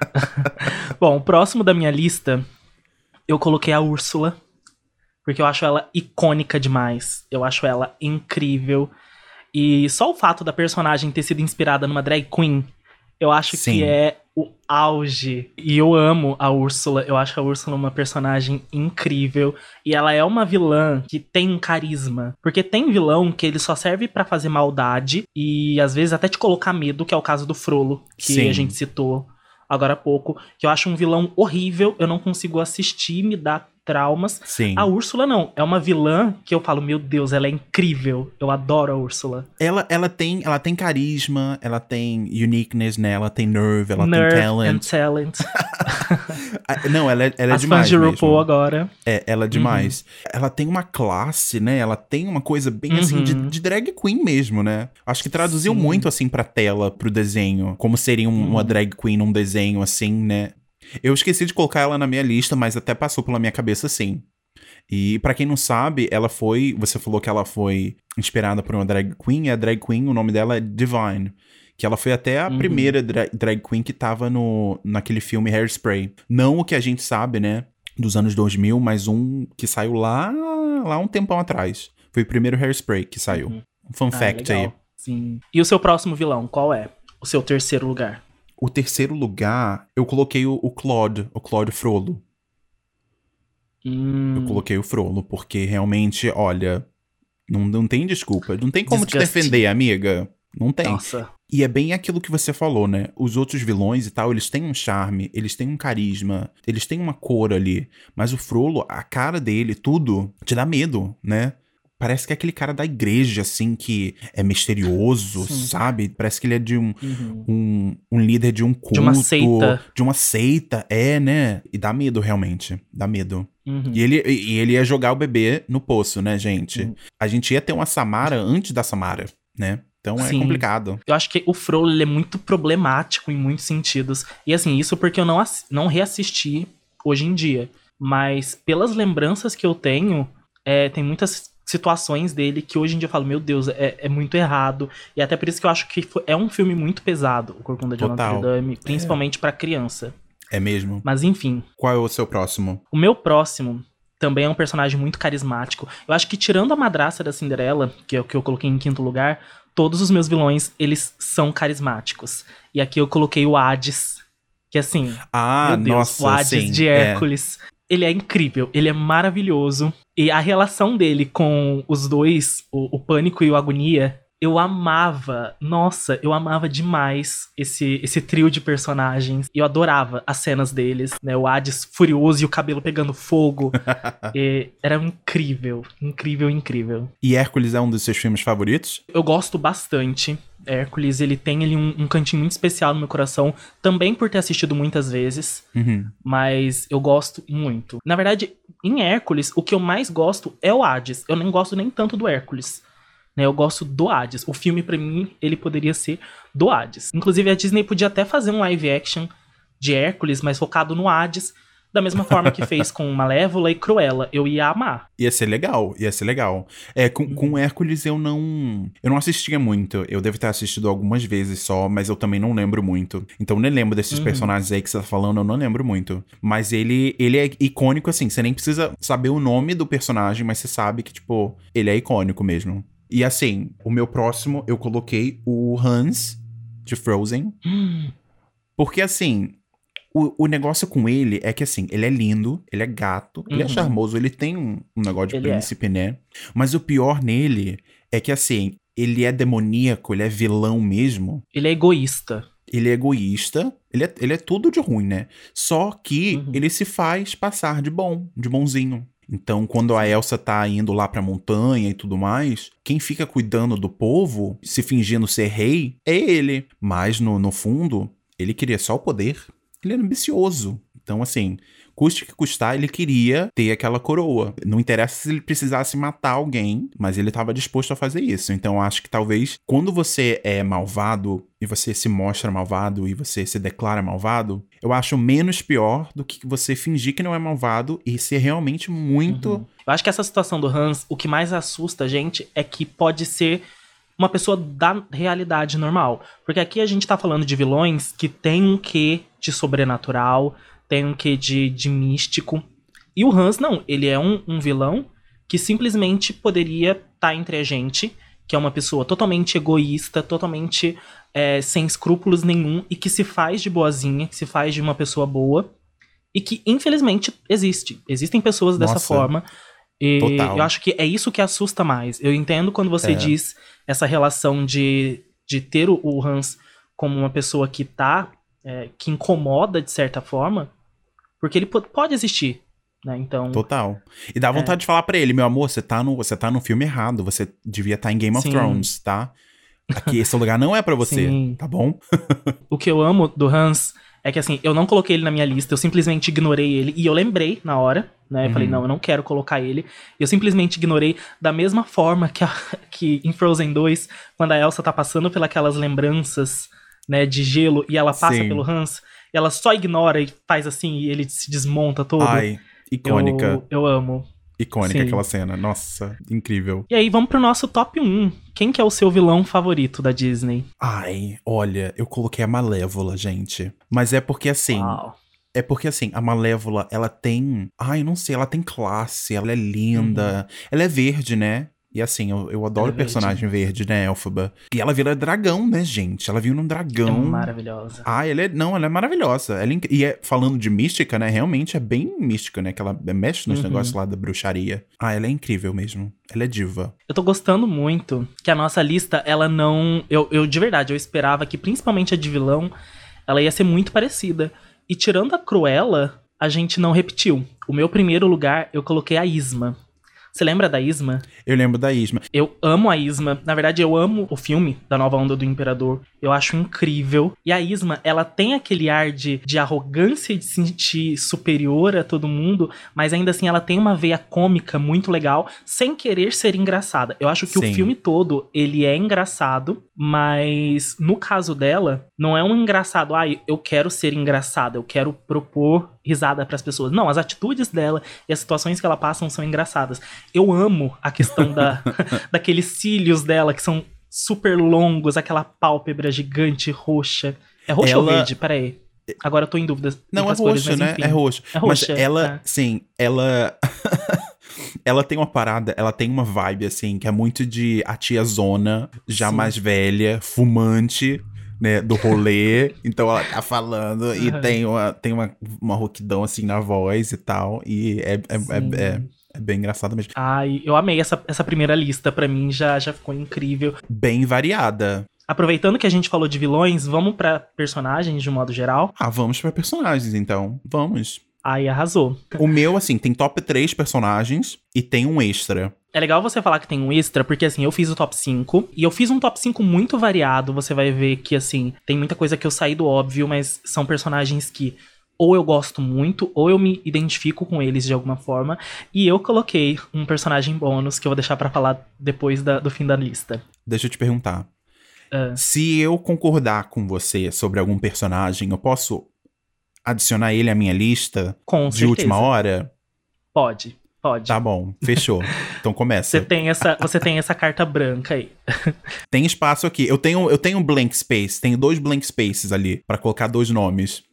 Bom, o próximo da minha lista, eu coloquei a Úrsula. Porque eu acho ela icônica demais. Eu acho ela incrível. E só o fato da personagem ter sido inspirada numa drag queen, eu acho Sim. que é o auge. E eu amo a Úrsula. Eu acho a Úrsula uma personagem incrível. E ela é uma vilã que tem um carisma. Porque tem vilão que ele só serve para fazer maldade e às vezes até te colocar medo, que é o caso do Frollo, que Sim. a gente citou agora há pouco. Que eu acho um vilão horrível. Eu não consigo assistir, me dá traumas. Sim. A Úrsula não, é uma vilã que eu falo, meu Deus, ela é incrível. Eu adoro a Úrsula. Ela, ela tem, ela tem carisma, ela tem uniqueness, né? Ela tem nerve, ela nerve tem talent. And talent. Não, ela, é, ela é As demais. Fãs de RuPaul agora. É, ela é demais. Uhum. Ela tem uma classe, né? Ela tem uma coisa bem uhum. assim de, uhum. de, drag queen mesmo, né? Acho que traduziu Sim. muito assim pra tela, pro desenho. Como seria um, uhum. uma drag queen num desenho assim, né? Eu esqueci de colocar ela na minha lista, mas até passou pela minha cabeça sim. E para quem não sabe, ela foi. Você falou que ela foi inspirada por uma drag queen, e a drag queen, o nome dela é Divine. Que ela foi até a uhum. primeira dra drag queen que tava no, naquele filme Hairspray. Não o que a gente sabe, né? Dos anos 2000, mas um que saiu lá, lá um tempão atrás. Foi o primeiro Hairspray que saiu. Uhum. Fun ah, fact legal. aí. Sim. E o seu próximo vilão, qual é? O seu terceiro lugar? O terceiro lugar, eu coloquei o, o Claude, o Claude Frollo. Hum. Eu coloquei o Frollo, porque realmente, olha, não, não tem desculpa. Não tem como Disgusting. te defender, amiga. Não tem. Nossa. E é bem aquilo que você falou, né? Os outros vilões e tal, eles têm um charme, eles têm um carisma, eles têm uma cor ali. Mas o Frollo, a cara dele, tudo, te dá medo, né? Parece que é aquele cara da igreja, assim, que é misterioso, Sim. sabe? Parece que ele é de um, uhum. um, um, líder de um culto. De uma seita. De uma seita, é, né? E dá medo, realmente. Dá medo. Uhum. E, ele, e ele ia jogar o bebê no poço, né, gente? Uhum. A gente ia ter uma Samara antes da Samara, né? Então é Sim. complicado. Eu acho que o Frollo é muito problemático em muitos sentidos. E assim, isso porque eu não, não reassisti hoje em dia. Mas pelas lembranças que eu tenho, é, tem muitas situações dele que hoje em dia eu falo, meu Deus, é, é muito errado. E até por isso que eu acho que foi, é um filme muito pesado, O Corcunda de Notre Dame, principalmente é. para criança. É mesmo. Mas enfim. Qual é o seu próximo? O meu próximo também é um personagem muito carismático. Eu acho que tirando a madraça da Cinderela, que é o que eu coloquei em quinto lugar, todos os meus vilões, eles são carismáticos. E aqui eu coloquei o Hades, que assim, ah, Deus, nossa, o Hades sim, de é. Hércules. É ele é incrível, ele é maravilhoso. E a relação dele com os dois, o, o Pânico e o Agonia, eu amava, nossa, eu amava demais esse, esse trio de personagens. Eu adorava as cenas deles, né? O Hades furioso e o cabelo pegando fogo. era incrível, incrível, incrível. E Hércules é um dos seus filmes favoritos? Eu gosto bastante. Hércules, ele tem ali um, um, cantinho muito especial no meu coração, também por ter assistido muitas vezes, uhum. mas eu gosto muito. Na verdade, em Hércules, o que eu mais gosto é o Hades. Eu nem gosto nem tanto do Hércules. Né, eu gosto do Hades. O filme, para mim, ele poderia ser do Hades. Inclusive, a Disney podia até fazer um live action de Hércules, mas focado no Hades, Da mesma forma que fez com Malévola e Cruella. Eu ia amar. Ia ser legal, ia ser legal. É, com, com Hércules eu não. Eu não assistia muito. Eu devo ter assistido algumas vezes só, mas eu também não lembro muito. Então nem lembro desses Uhum. personagens aí que você tá falando, eu não lembro muito. Mas ele, ele é icônico, assim. Você nem precisa saber o nome do personagem, mas você sabe que, tipo, ele é icônico mesmo. E assim, o meu próximo, eu coloquei o Hans de Frozen. Porque assim, o, o negócio com ele é que assim, ele é lindo, ele é gato, ele é Uhum. charmoso, ele tem um, um negócio de Ele é. príncipe, né? Mas o pior nele é que assim, ele é demoníaco, ele é vilão mesmo. ele é egoísta. Ele é egoísta, ele é, ele é tudo de ruim, né? Só que Uhum. ele se faz passar de bom, de bonzinho. Então, quando a Elsa tá indo lá pra montanha e tudo mais, quem fica cuidando do povo, se fingindo ser rei, é ele. Mas, no, no fundo, ele queria só o poder. Ele era ambicioso. Então, assim, custe que custar, ele queria ter aquela coroa. Não interessa se ele precisasse matar alguém, mas ele estava disposto a fazer isso. Então, acho que talvez quando você é malvado e você se mostra malvado e você se declara malvado, eu acho menos pior do que você fingir que não é malvado e ser realmente muito. Uhum. Eu acho que essa situação do Hans, o que mais assusta a gente é que pode ser uma pessoa da realidade normal. Porque aqui a gente tá falando de vilões que tem um quê de sobrenatural, tem um quê de, de místico. E o Hans, não, ele é um, um vilão que simplesmente poderia estar entre a gente, que é uma pessoa totalmente egoísta, totalmente é, sem escrúpulos nenhum e que se faz de boazinha, que se faz de uma pessoa boa. E que, infelizmente, existe. Existem pessoas dessa Nossa. forma. E Total. eu acho que é isso que assusta mais. Eu entendo quando você É. diz essa relação de, de ter o- o Hans como uma pessoa que tá. é, que incomoda de certa forma. Porque ele po- pode existir. Né? Então. Total. E dá vontade de falar pra ele, meu amor, você tá no, você tá no filme errado, você devia estar em Game of Sim. Thrones, tá? Aqui esse lugar não é pra você, Sim. tá bom? O que eu amo do Hans é que assim, eu não coloquei ele na minha lista, eu simplesmente ignorei ele. E eu lembrei na hora, né? Eu Uhum. falei, não, eu não quero colocar ele. Eu simplesmente ignorei da mesma forma que, a- que em Frozen 2, quando a Elsa tá passando pelas lembranças, né, de gelo, e ela passa Sim. pelo Hans, ela só ignora e faz assim, e ele se desmonta todo. Ai, icônica, Eu, eu amo. icônica sim. aquela cena. Nossa, incrível. E aí, vamos pro nosso top 1. Quem que é o seu vilão favorito da Disney? Ai, olha, eu coloquei a Malévola, gente. Mas é porque assim, Uau. é porque assim, a Malévola, ela tem, ai, não sei, ela tem classe, ela é linda, ela é verde, né? E assim, eu, eu adoro é personagem verde, né, Elphaba? E ela vira dragão, né, gente? Ela vira um É dragão. maravilhosa. Ah, ela é. Não, ela é maravilhosa. Ela é E é, falando de mística, né? Realmente é bem mística, né? Que ela mexe nos Uhum. negócios lá da bruxaria. Ah, ela é incrível mesmo. Ela é diva. Eu tô gostando muito que a nossa lista, ela não. Eu, eu de verdade, eu esperava que principalmente a de vilão, ela ia ser muito parecida. E tirando a Cruella, a gente não repetiu. O meu primeiro lugar, eu coloquei a Isma. Você lembra da Isma? Eu lembro da Isma. Eu amo a Isma. Na verdade, eu amo o filme da Nova Onda do Imperador. Eu acho incrível. E a Isma, ela tem aquele ar de, de arrogância de se sentir superior a todo mundo, mas ainda assim ela tem uma veia cômica muito legal, sem querer ser engraçada. Eu acho que Sim. o filme todo, ele é engraçado, mas no caso dela, não é um engraçado, ai, eu quero ser engraçada, eu quero propor risada pras pessoas. Não, as atitudes dela e as situações que ela passa são engraçadas. Eu amo a questão da, daqueles cílios dela que são super longos, aquela pálpebra gigante roxa. É roxa ou Ela- verde? Peraí. Agora eu tô em dúvida. Não, é cores, roxo, mas né? enfim. É roxo. É Mas roxa, ela, é. sim, ela. ela tem uma parada, ela tem uma vibe, assim, que é muito de a tia zona, já Sim. mais velha, fumante. Né, do rolê, então ela tá falando e Aham. tem, uma, tem uma, uma rouquidão assim na voz e tal, e é, é, Sim. é, é, bem engraçado mesmo. Ai, eu amei essa, essa primeira lista. Pra mim já, já ficou incrível. Bem variada. Aproveitando que a gente falou de vilões, vamos pra personagens de um modo geral. Ah, vamos pra personagens então. Vamos. Ai, arrasou. O meu, assim, tem top 3 personagens e tem um extra. É legal você falar que tem um extra, porque assim, eu fiz o top 5 e eu fiz um top 5 muito variado. Você vai ver que, assim, tem muita coisa que eu saí do óbvio, mas são personagens que ou eu gosto muito, ou eu me identifico com eles de alguma forma. E eu coloquei um personagem bônus que eu vou deixar pra falar depois da- do fim da lista. Deixa eu te perguntar. Ah. Se eu concordar com você sobre algum personagem, eu posso adicionar ele à minha lista Com de certeza. última hora? Pode, pode. Tá bom, fechou. Então começa. Você tem essa, você tem essa carta branca aí. Tem espaço aqui. Eu tenho, eu tenho um blank space. Tenho dois blank spaces ali pra colocar dois nomes.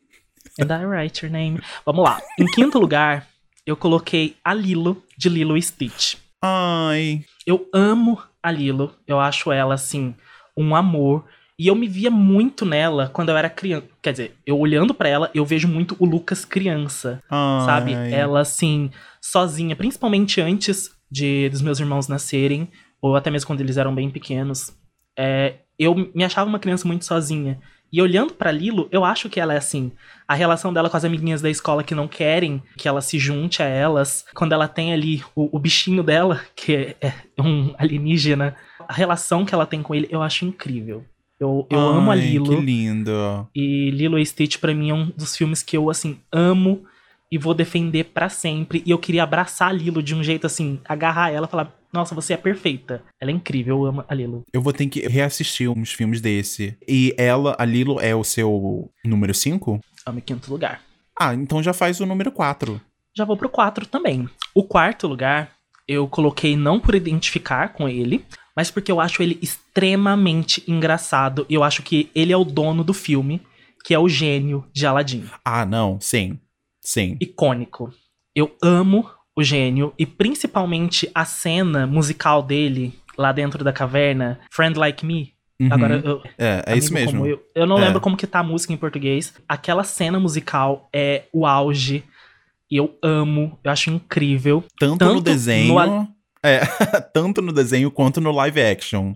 And I write your name. Vamos lá. Em quinto lugar, eu coloquei a Lilo, de Lilo e Stitch. Ai. Eu amo a Lilo. Eu acho ela, assim, um amor. E eu me via muito nela quando eu era criança. Quer dizer, eu olhando pra ela, eu vejo muito o Lucas criança. ai. sabe? Ela, assim, sozinha, principalmente antes de dos meus irmãos nascerem, ou até mesmo quando eles eram bem pequenos. É, eu me achava uma criança muito sozinha. E olhando pra Lilo, eu acho que ela é assim. A relação dela com as amiguinhas da escola que não querem que ela se junte a elas. Quando ela tem ali o, o bichinho dela, que é, é um alienígena. A relação que ela tem com ele, eu acho incrível. Eu, eu amo a Ai, Lilo. Que lindo. E Lilo e Stitch, pra mim, é um dos filmes que eu, assim, amo e vou defender pra sempre. E eu queria abraçar a Lilo de um jeito, assim, agarrar ela e falar: Nossa, você é perfeita. Ela é incrível, eu amo a Lilo. Eu vou ter que reassistir uns filmes desse. E ela, a Lilo, é o seu número 5? Amo em quinto lugar. Ah, então já faz o número 4. Já vou pro 4 também. O quarto lugar, eu coloquei não por identificar com ele, mas porque eu acho ele extremamente engraçado. E eu acho que ele é o dono do filme, que é o gênio de Aladdin. Ah, não. Sim. Sim. icônico. Eu amo o gênio e principalmente a cena musical dele lá dentro da caverna, Friend Like Me. Uhum. Agora, eu, É, é isso mesmo. Eu, eu não É. lembro como que tá a música em português. Aquela cena musical é o auge. E eu amo, eu acho incrível. Tanto, Tanto no desenho. no É, tanto no desenho quanto no live action.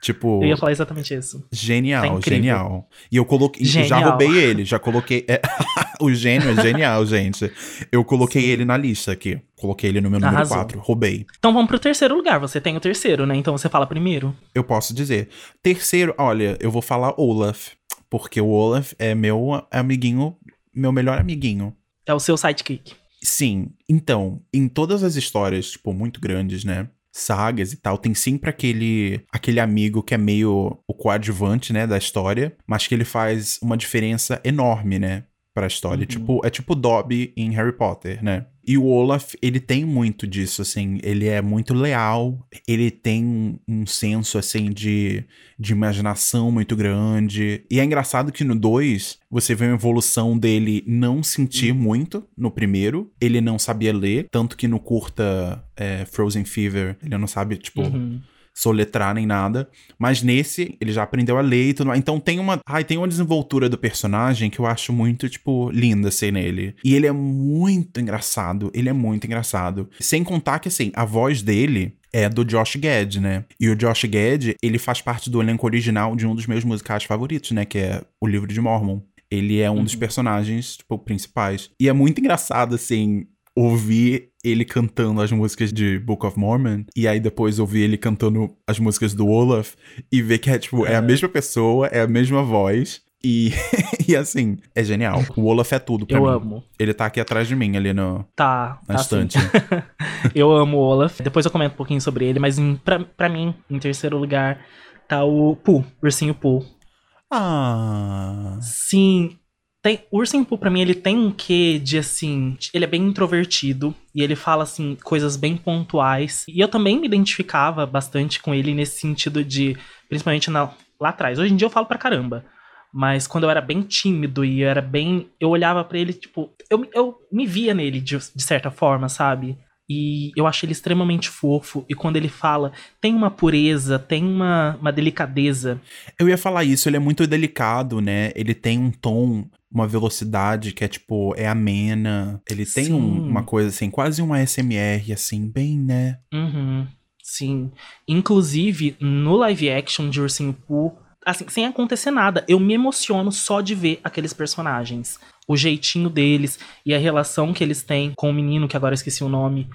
Tipo, Eu ia falar exatamente isso. Tá genial, incrível. genial. E eu coloquei. Já Genial. roubei ele, já coloquei. é, o gênio é genial, gente. Eu coloquei ele na lista aqui. Coloquei ele no meu número Arrasou. 4. Roubei. Então vamos pro terceiro lugar. Você tem o terceiro, né? Então você fala primeiro. Eu posso dizer. Terceiro, olha, eu vou falar Olaf. Porque o Olaf é meu amiguinho, meu melhor amiguinho. É o seu sidekick. Sim, então, em todas as histórias, tipo, muito grandes, né? Sagas e tal, tem sempre aquele aquele amigo que é meio o coadjuvante, né, da história, mas que ele faz uma diferença enorme, né, pra história. Uhum. Tipo, é tipo Dobby em Harry Potter, né? E o Olaf, ele tem muito disso, assim, ele é muito leal, ele tem um senso, assim, de, de imaginação muito grande. E é engraçado que no 2, você vê uma evolução dele não sentir muito no primeiro, ele não sabia ler, tanto que no curta é, Frozen Fever, ele não sabe, tipo, Uhum. Soletrar nem nada. Mas nesse, ele já aprendeu a ler e tudo mais. Então tem uma. Ai, tem uma desenvoltura do personagem que eu acho muito, tipo, linda ser nele. E ele é muito engraçado. Ele é muito engraçado. Sem contar que, assim, a voz dele. É do Josh Gad, né? E o Josh Gad, ele faz parte do elenco original de um dos meus musicais favoritos, né? Que é O Livro de Mormon. Ele é um dos Uhum. personagens, tipo, principais. E é muito engraçado, assim, ouvir ele cantando as músicas de Book of Mormon e aí depois ouvir ele cantando as músicas do Olaf e ver que é tipo, é a É. mesma pessoa, é a mesma voz e, e assim, é genial. O Olaf é tudo pra Eu mim. amo. Ele tá aqui atrás de mim, ali no, Tá, na tá estante. Eu amo o Olaf. Depois eu comento um pouquinho sobre ele, mas em, pra, pra mim, em terceiro lugar, tá o Pooh, Ursinho Pooh. ah, Sim, tem, o Ursinho Pooh pra mim, ele tem um quê de, assim, ele é bem introvertido e ele fala, assim, coisas bem pontuais. E eu também me identificava bastante com ele nesse sentido de, principalmente na- lá atrás. Hoje em dia eu falo pra caramba. Mas quando eu era bem tímido e eu era bem. Eu olhava pra ele, tipo. Eu, eu me via nele de, de certa forma, sabe? E eu acho ele extremamente fofo. E quando ele fala, tem uma pureza, tem uma, uma delicadeza. eu ia falar isso, ele é muito delicado, né? Ele tem um tom, uma velocidade que é tipo, é amena. Ele tem um- uma coisa assim, quase uma SMR, assim, bem, né? Uhum, sim. Inclusive, no live action de Ursinho Pooh, assim, sem acontecer nada, eu me emociono só de ver aqueles personagens. O jeitinho deles e a relação que eles têm com o menino, que agora eu esqueci o nome,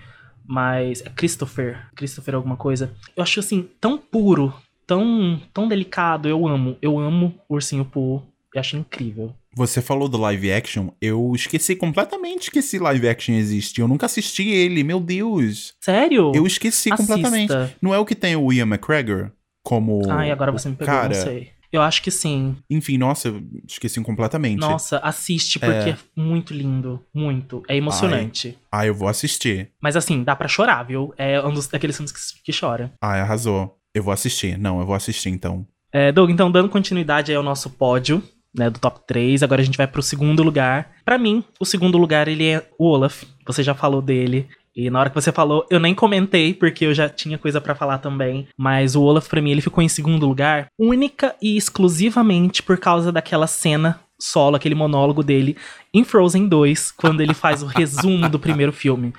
mas é Christopher. Christopher alguma coisa. Eu acho assim, tão puro, tão, tão delicado. Eu amo. Eu amo Ursinho Pooh. Eu acho incrível. Você falou do live action, eu esqueci completamente que esse live action existe. Eu nunca assisti ele, meu Deus. Sério? Eu esqueci Assista. completamente. Não é o que tem o Ian McGregor como. Ai, agora você me pegou, cara, não sei. Eu acho que sim. Enfim, nossa, eu esqueci completamente. Nossa, assiste, porque é, é muito lindo. Muito. É emocionante. Ah, eu vou assistir. Mas assim, dá para chorar, viu? É um dos daqueles filmes que, que chora. Ah, arrasou. Eu vou assistir. Não, eu vou assistir então. É, Doug, então dando continuidade ao nosso pódio, né, do top 3, agora a gente vai pro segundo lugar. Para mim, o segundo lugar ele é o Olaf. Você já falou dele. E na hora que você falou, eu nem comentei, porque eu já tinha coisa para falar também. Mas o Olaf, pra mim, ele ficou em segundo lugar, única e exclusivamente por causa daquela cena solo, aquele monólogo dele em Frozen 2, quando ele faz o resumo do primeiro filme.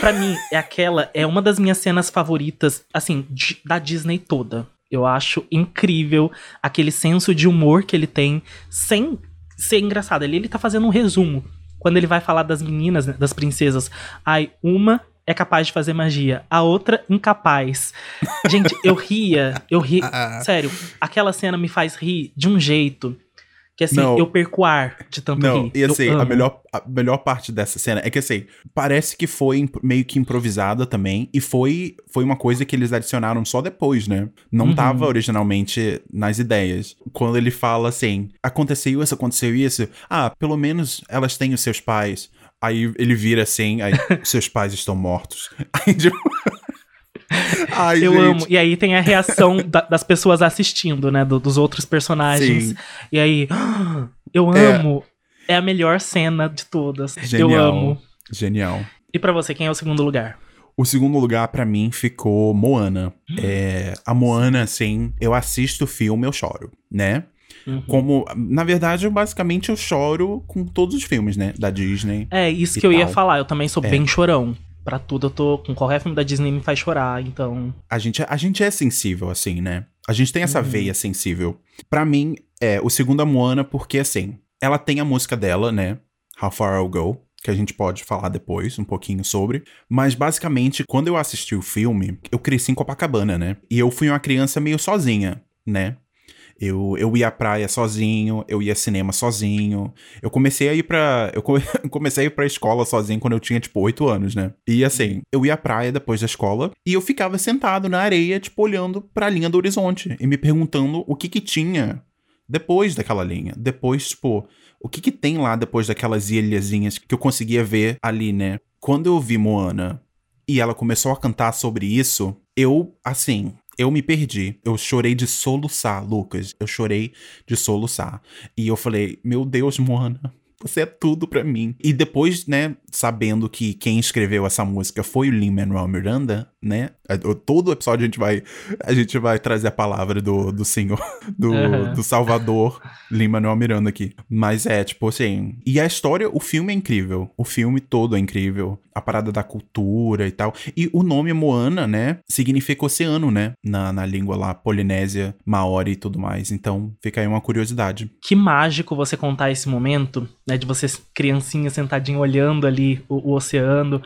Pra mim, é aquela, é uma das minhas cenas favoritas, assim, da Disney toda. Eu acho incrível aquele senso de humor que ele tem, sem ser engraçado. Ele, ele tá fazendo um resumo quando ele vai falar das meninas, né, das princesas, ai, uma é capaz de fazer magia, a outra incapaz. Gente, eu ria, eu ria, ah. sério, aquela cena me faz rir de um jeito que assim, não, eu perco ar de tanto não, rir. E assim, a melhor, a melhor parte dessa cena é que assim, parece que foi meio que improvisada também. E foi, foi uma coisa que eles adicionaram só depois, né? Não uhum. tava originalmente nas ideias. Quando ele fala assim, aconteceu isso, aconteceu isso. Ah, pelo menos elas têm os seus pais. Aí ele vira assim, aí seus pais estão mortos. Aí, tipo... Ai, eu gente. amo. E aí tem a reação da, das pessoas assistindo, né? Do, dos outros personagens. Sim. E aí, eu é. amo. É. é. a melhor cena de todas. Genial. Eu amo. Genial. E para você, quem é o segundo lugar? O segundo lugar para mim ficou Moana. Hum. É, a Moana, assim, eu assisto o filme, eu choro, né? Uhum. Como, na verdade, basicamente eu choro com todos os filmes, né? Da Disney. É, isso que eu ia falar. Eu também sou é. bem chorão para tudo eu tô com qualquer filme da Disney me faz chorar, então. A gente, a gente é sensível assim, né? A gente tem essa uhum. veia sensível. Para mim, é o segundo a Moana porque assim, ela tem a música dela, né? How Far I'll Go, que a gente pode falar depois um pouquinho sobre. Mas basicamente, quando eu assisti o filme, eu cresci em Copacabana, né? E eu fui uma criança meio sozinha, né? Eu, eu ia à praia sozinho, eu ia cinema sozinho. Eu comecei a ir pra. Eu comecei a ir pra escola sozinho quando eu tinha, tipo, 8 anos, né? E assim, eu ia à praia depois da escola e eu ficava sentado na areia, tipo, olhando pra linha do horizonte e me perguntando o que que tinha depois daquela linha. Depois, tipo, o que que tem lá depois daquelas ilhazinhas que eu conseguia ver ali, né? Quando eu vi Moana e ela começou a cantar sobre isso, eu, assim, eu me perdi. Eu chorei de soluçar, Lucas. Eu chorei de soluçar. E eu falei, meu Deus, Moana, você é tudo para mim. E depois, né, sabendo que quem escreveu essa música foi o Lin-Manuel Miranda, né? É, todo episódio a gente vai a gente vai trazer a palavra do, do senhor, do, uhum. do Salvador Lin-Manuel Miranda aqui. Mas é, tipo assim, e a história, o filme é incrível. O filme todo é incrível. A parada da cultura e tal. E o nome Moana, né, significa oceano, né? Na, na língua lá, polinésia, maori e tudo mais. Então, fica aí uma curiosidade. Que mágico você contar esse momento, né, de você criancinha sentadinha olhando ali o, o oceano.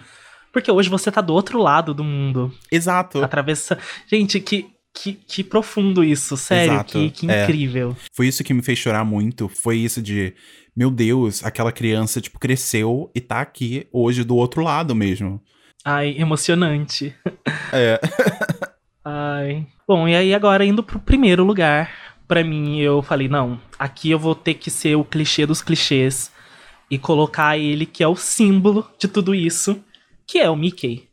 Porque hoje você tá do outro lado do mundo. Exato. Atravessa. Gente, que, que, que profundo isso, sério, Exato. que, que é. incrível. Foi isso que me fez chorar muito. Foi isso de, meu Deus, aquela criança, tipo, cresceu e tá aqui hoje do outro lado mesmo. Ai, emocionante. É. Ai. Bom, e aí agora indo pro primeiro lugar, para mim eu falei, não, aqui eu vou ter que ser o clichê dos clichês e colocar ele que é o símbolo de tudo isso, que é o Mickey.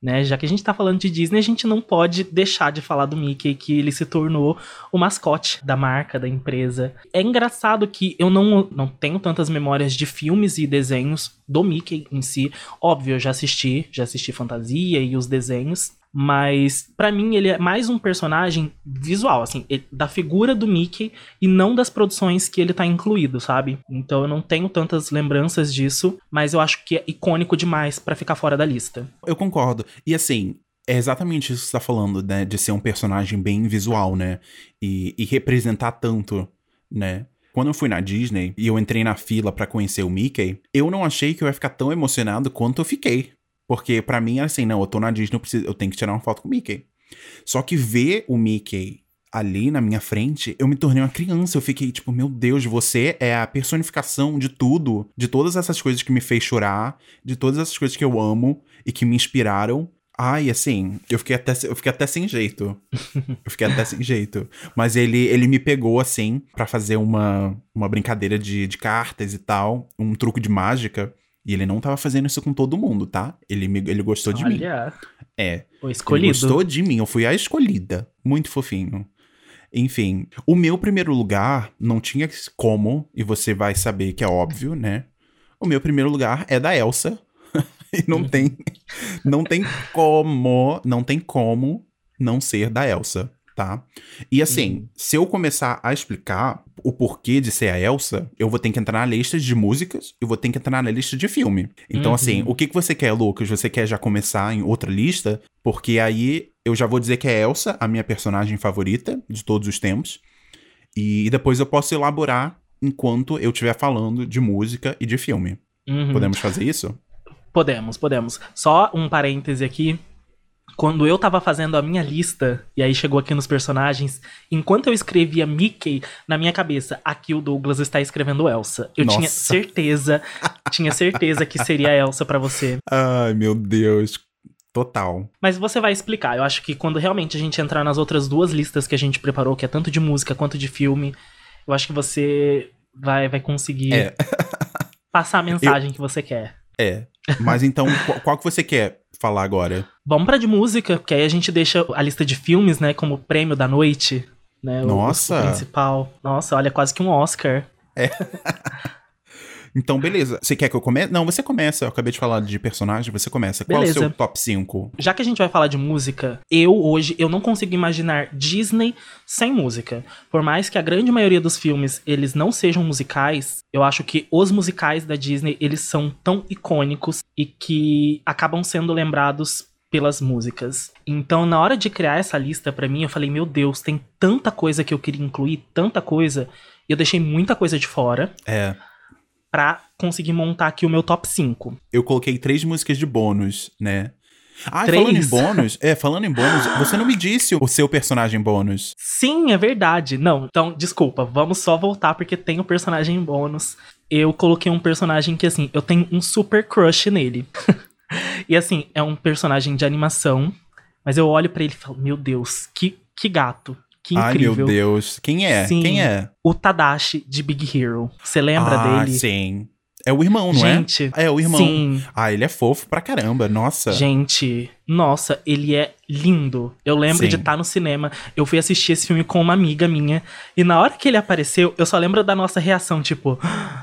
Né? Já que a gente tá falando de Disney, a gente não pode deixar de falar do Mickey, que ele se tornou o mascote da marca, da empresa. É engraçado que eu não, não tenho tantas memórias de filmes e desenhos do Mickey em si. Óbvio, eu já assisti, já assisti Fantasia e os desenhos, mas para mim ele é mais um personagem visual, assim, da figura do Mickey e não das produções que ele tá incluído, sabe? Então eu não tenho tantas lembranças disso, mas eu acho que é icônico demais para ficar fora da lista. Eu concordo. E assim, é exatamente isso que você tá falando, né? De ser um personagem bem visual, né? E, e representar tanto, né? Quando eu fui na Disney e eu entrei na fila para conhecer o Mickey, eu não achei que eu ia ficar tão emocionado quanto eu fiquei. Porque para mim era assim, não, eu tô na Disney, eu, preciso, eu tenho que tirar uma foto com o Mickey. Só que ver o Mickey ali na minha frente, eu me tornei uma criança. Eu fiquei tipo, meu Deus, você é a personificação de tudo, de todas essas coisas que me fez chorar, de todas essas coisas que eu amo e que me inspiraram Ai, assim, eu fiquei até, eu fiquei até sem jeito. eu fiquei até sem jeito. Mas ele, ele me pegou, assim, para fazer uma, uma brincadeira de, de cartas e tal, um truque de mágica. E ele não tava fazendo isso com todo mundo, tá? Ele, me, ele gostou de mim. Olha, É. Ele escolhido. gostou de mim, eu fui a escolhida. Muito fofinho. Enfim, o meu primeiro lugar não tinha como, e você vai saber que é óbvio, né? O meu primeiro lugar é da Elsa. e não Uhum. tem não tem como, não tem como não ser da Elsa, tá? E assim, Uhum. se eu começar a explicar o porquê de ser a Elsa, eu vou ter que entrar na lista de músicas e vou ter que entrar na lista de filme. Então, Uhum. assim, o que, que você quer, Lucas? Você quer já começar em outra lista? Porque aí eu já vou dizer que é Elsa, a minha personagem favorita de todos os tempos. E depois eu posso elaborar enquanto eu estiver falando de música e de filme. Uhum. Podemos fazer isso? Podemos, podemos. Só um parêntese aqui. Quando eu tava fazendo a minha lista, e aí chegou aqui nos personagens, enquanto eu escrevia Mickey, na minha cabeça, aqui o Douglas está escrevendo Elsa. Eu tinha Nossa. certeza, tinha certeza que seria Elsa pra você. Ai, meu Deus. Total. Mas você vai explicar. Eu acho que quando realmente a gente entrar nas outras duas listas que a gente preparou, que é tanto de música quanto de filme, eu acho que você vai, vai conseguir É. passar a mensagem que você quer. É. Mas então, qual que você quer falar agora? Vamos pra de música, porque aí a gente deixa a lista de filmes, né, como prêmio da noite, né? o- Nossa. O, principal. Nossa, olha, quase que um Oscar. Então, beleza. Você quer que eu comece? Não, você começa. Eu acabei de falar de personagem, você começa. Qual é o Beleza. seu top 5? Já que a gente vai falar de música, eu hoje eu não consigo imaginar Disney sem música. Por mais que a grande maioria dos filmes eles não sejam musicais, eu acho que os musicais da Disney eles são tão icônicos e que acabam sendo lembrados pelas músicas. Então, na hora de criar essa lista pra mim, eu falei, meu Deus, tem tanta coisa que eu queria incluir, tanta coisa, e eu deixei muita coisa de fora É. pra conseguir montar aqui o meu top 5. Eu coloquei três músicas de bônus, né? Ah, Três? falando em bônus, é, falando em bônus, você não me disse o seu personagem bônus. Sim, é verdade. Não, então, desculpa, vamos só voltar porque tem o personagem bônus. Eu coloquei um personagem que, assim, eu tenho um super crush nele. e, assim, é um personagem de animação, mas eu olho pra ele e falo, meu Deus, que, que gato, que Ai, incrível. meu Deus. Quem é? Sim. Quem é? O Tadashi de Big Hero. Você lembra ah, dele? sim. É o irmão, não Gente, é? É o irmão. Sim, Ah, ele é fofo pra caramba, nossa. gente, nossa, ele é lindo. Eu lembro Sim. de estar no cinema, eu fui assistir esse filme com uma amiga minha, e na hora que ele apareceu, eu só lembro da nossa reação, tipo.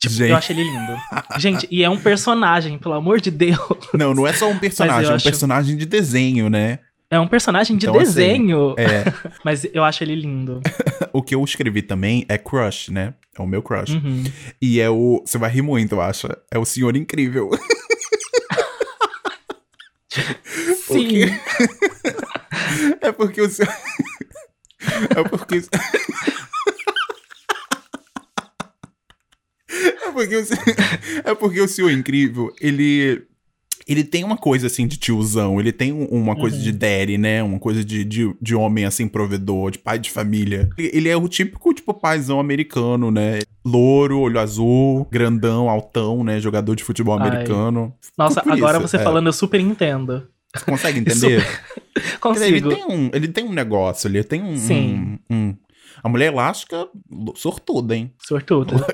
Tipo, Gente. eu achei ele lindo. Gente, e é um personagem, pelo amor de Deus. Não, não é só um personagem, é um acho- personagem de desenho, né? É um personagem de Então, assim, desenho. É. Mas eu acho ele lindo. o que eu escrevi também é crush, né? É o meu crush. Uhum. E é o. Você vai rir muito, eu acho. É o Senhor Incrível. Sim. É porque o Senhor. É porque. É porque o Senhor... É porque o Senhor Incrível, ele. Ele tem uma coisa assim de tiozão, ele tem um- uma coisa Uhum. de daddy, né? Uma coisa de, de, de homem assim, provedor, de pai de família. Ele é o típico, tipo, paizão americano, né? Louro, olho azul, grandão, altão, né? Jogador de futebol Ai. americano. Nossa, agora isso, você é. falando, eu super entendo. Você consegue entender? Porque Ele Consigo. tem, um, ele tem um negócio, ele tem um. Sim. um- um- A mulher elástica, sortuda, hein? Sortuda.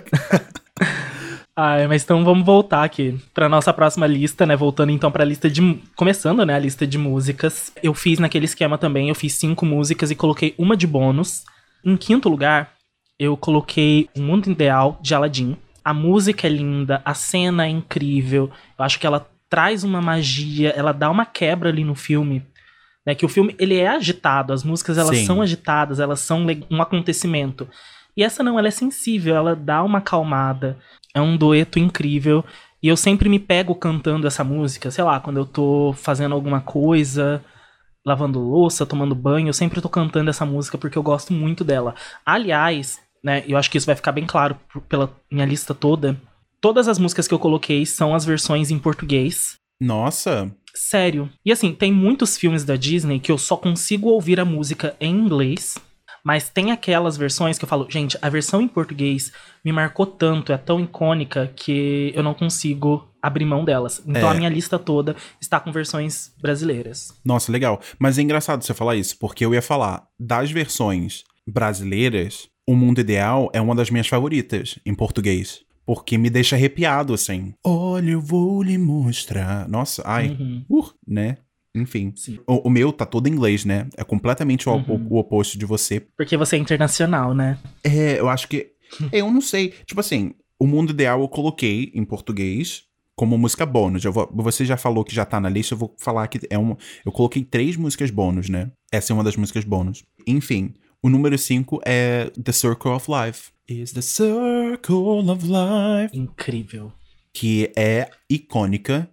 Ai, mas então vamos voltar aqui pra nossa próxima lista, né? Voltando então pra lista de. Começando, né? A lista de músicas. Eu fiz naquele esquema também, eu fiz cinco músicas e coloquei uma de bônus. Em quinto lugar, eu coloquei O Mundo Ideal de Aladdin. A música é linda, a cena é incrível. Eu acho que ela traz uma magia, ela dá uma quebra ali no filme. Né, que o filme ele é agitado, as músicas elas Sim. são agitadas, elas são um acontecimento. E essa não, ela é sensível, ela dá uma acalmada. É um dueto incrível. E eu sempre me pego cantando essa música, sei lá, quando eu tô fazendo alguma coisa, lavando louça, tomando banho, eu sempre tô cantando essa música porque eu gosto muito dela. Aliás, né, eu acho que isso vai ficar bem claro pela minha lista toda. Todas as músicas que eu coloquei são as versões em português. Nossa. Sério. E assim, tem muitos filmes da Disney que eu só consigo ouvir a música em inglês. Mas tem aquelas versões que eu falo, gente, a versão em português me marcou tanto, é tão icônica que eu não consigo abrir mão delas. Então É. a minha lista toda está com versões brasileiras. Nossa, legal. Mas é engraçado você falar isso, porque eu ia falar das versões brasileiras, O Mundo Ideal é uma das minhas favoritas em português. Porque me deixa arrepiado, assim. Olha, eu vou lhe mostrar. Nossa, ai. Uhum. Uh, né? Enfim. O, o meu tá todo em inglês, né? É completamente o, Uhum. o- o oposto de você. Porque você é internacional, né? É, eu acho que. Eu não sei. Tipo assim, o mundo ideal eu coloquei em português como música bônus. Eu vou- você já falou que já tá na lista, eu vou falar que é uma. Eu coloquei três músicas bônus, né? Essa é uma das músicas bônus. Enfim, o número cinco é The Circle of Life. Is the Circle of Life. Incrível. Que é icônica.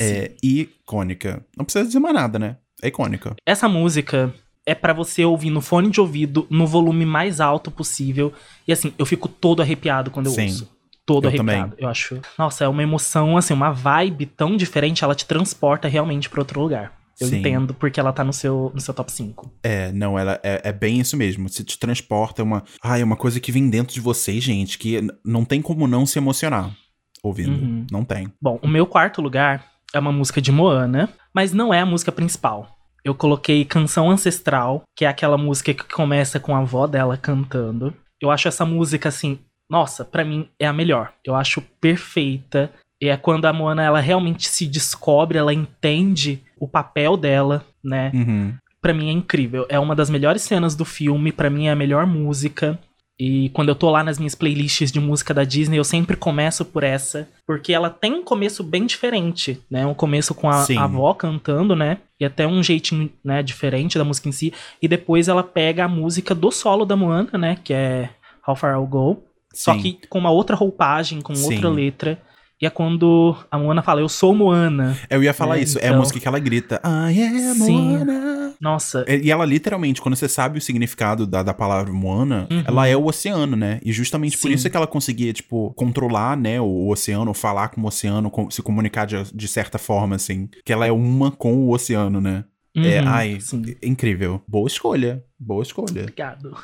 É icônica. Não precisa dizer mais nada, né? É icônica. Essa música é pra você ouvir no fone de ouvido, no volume mais alto possível. E assim, eu fico todo arrepiado quando eu Sim. ouço. Todo Eu arrepiado. também. Eu acho. Nossa, é uma emoção, assim, uma vibe tão diferente, ela te transporta realmente pra outro lugar. Eu Sim. entendo porque ela tá no seu, no seu top 5. É, não, ela é, é bem isso mesmo. Se te transporta, é uma. Ai, é uma coisa que vem dentro de você, gente, que não tem como não se emocionar ouvindo. Uhum. Não tem. Bom, o meu quarto lugar é uma música de Moana, mas não é a música principal. Eu coloquei Canção Ancestral, que é aquela música que começa com a avó dela cantando. Eu acho essa música assim, nossa, pra mim é a melhor. Eu acho perfeita. E é quando a Moana ela realmente se descobre, ela entende o papel dela, né? Uhum. Pra mim é incrível. É uma das melhores cenas do filme, pra mim é a melhor música. E quando eu tô lá nas minhas playlists de música da Disney, eu sempre começo por essa, porque ela tem um começo bem diferente, né? Um começo com a, a avó cantando, né? E até um jeitinho, né, diferente da música em si. E depois ela pega a música do solo da Moana, né? Que é How Far I'll Go. Só Sim. que com uma outra roupagem, com Sim. outra letra. E é quando a Moana fala, eu sou Moana. Eu ia falar É, isso. É a então- música que ela grita. I am Sim. Moana. Nossa, E ela literalmente, quando você sabe o significado da, da palavra Moana, Uhum. ela é o oceano, né? E justamente por Sim. isso é que ela conseguia, tipo, controlar, né, o, o oceano, falar com o oceano, com- se comunicar de, de certa forma, assim. Que ela é uma com o oceano, né? É, uhum, ai, sim. incrível. Boa escolha. Boa escolha. Obrigado.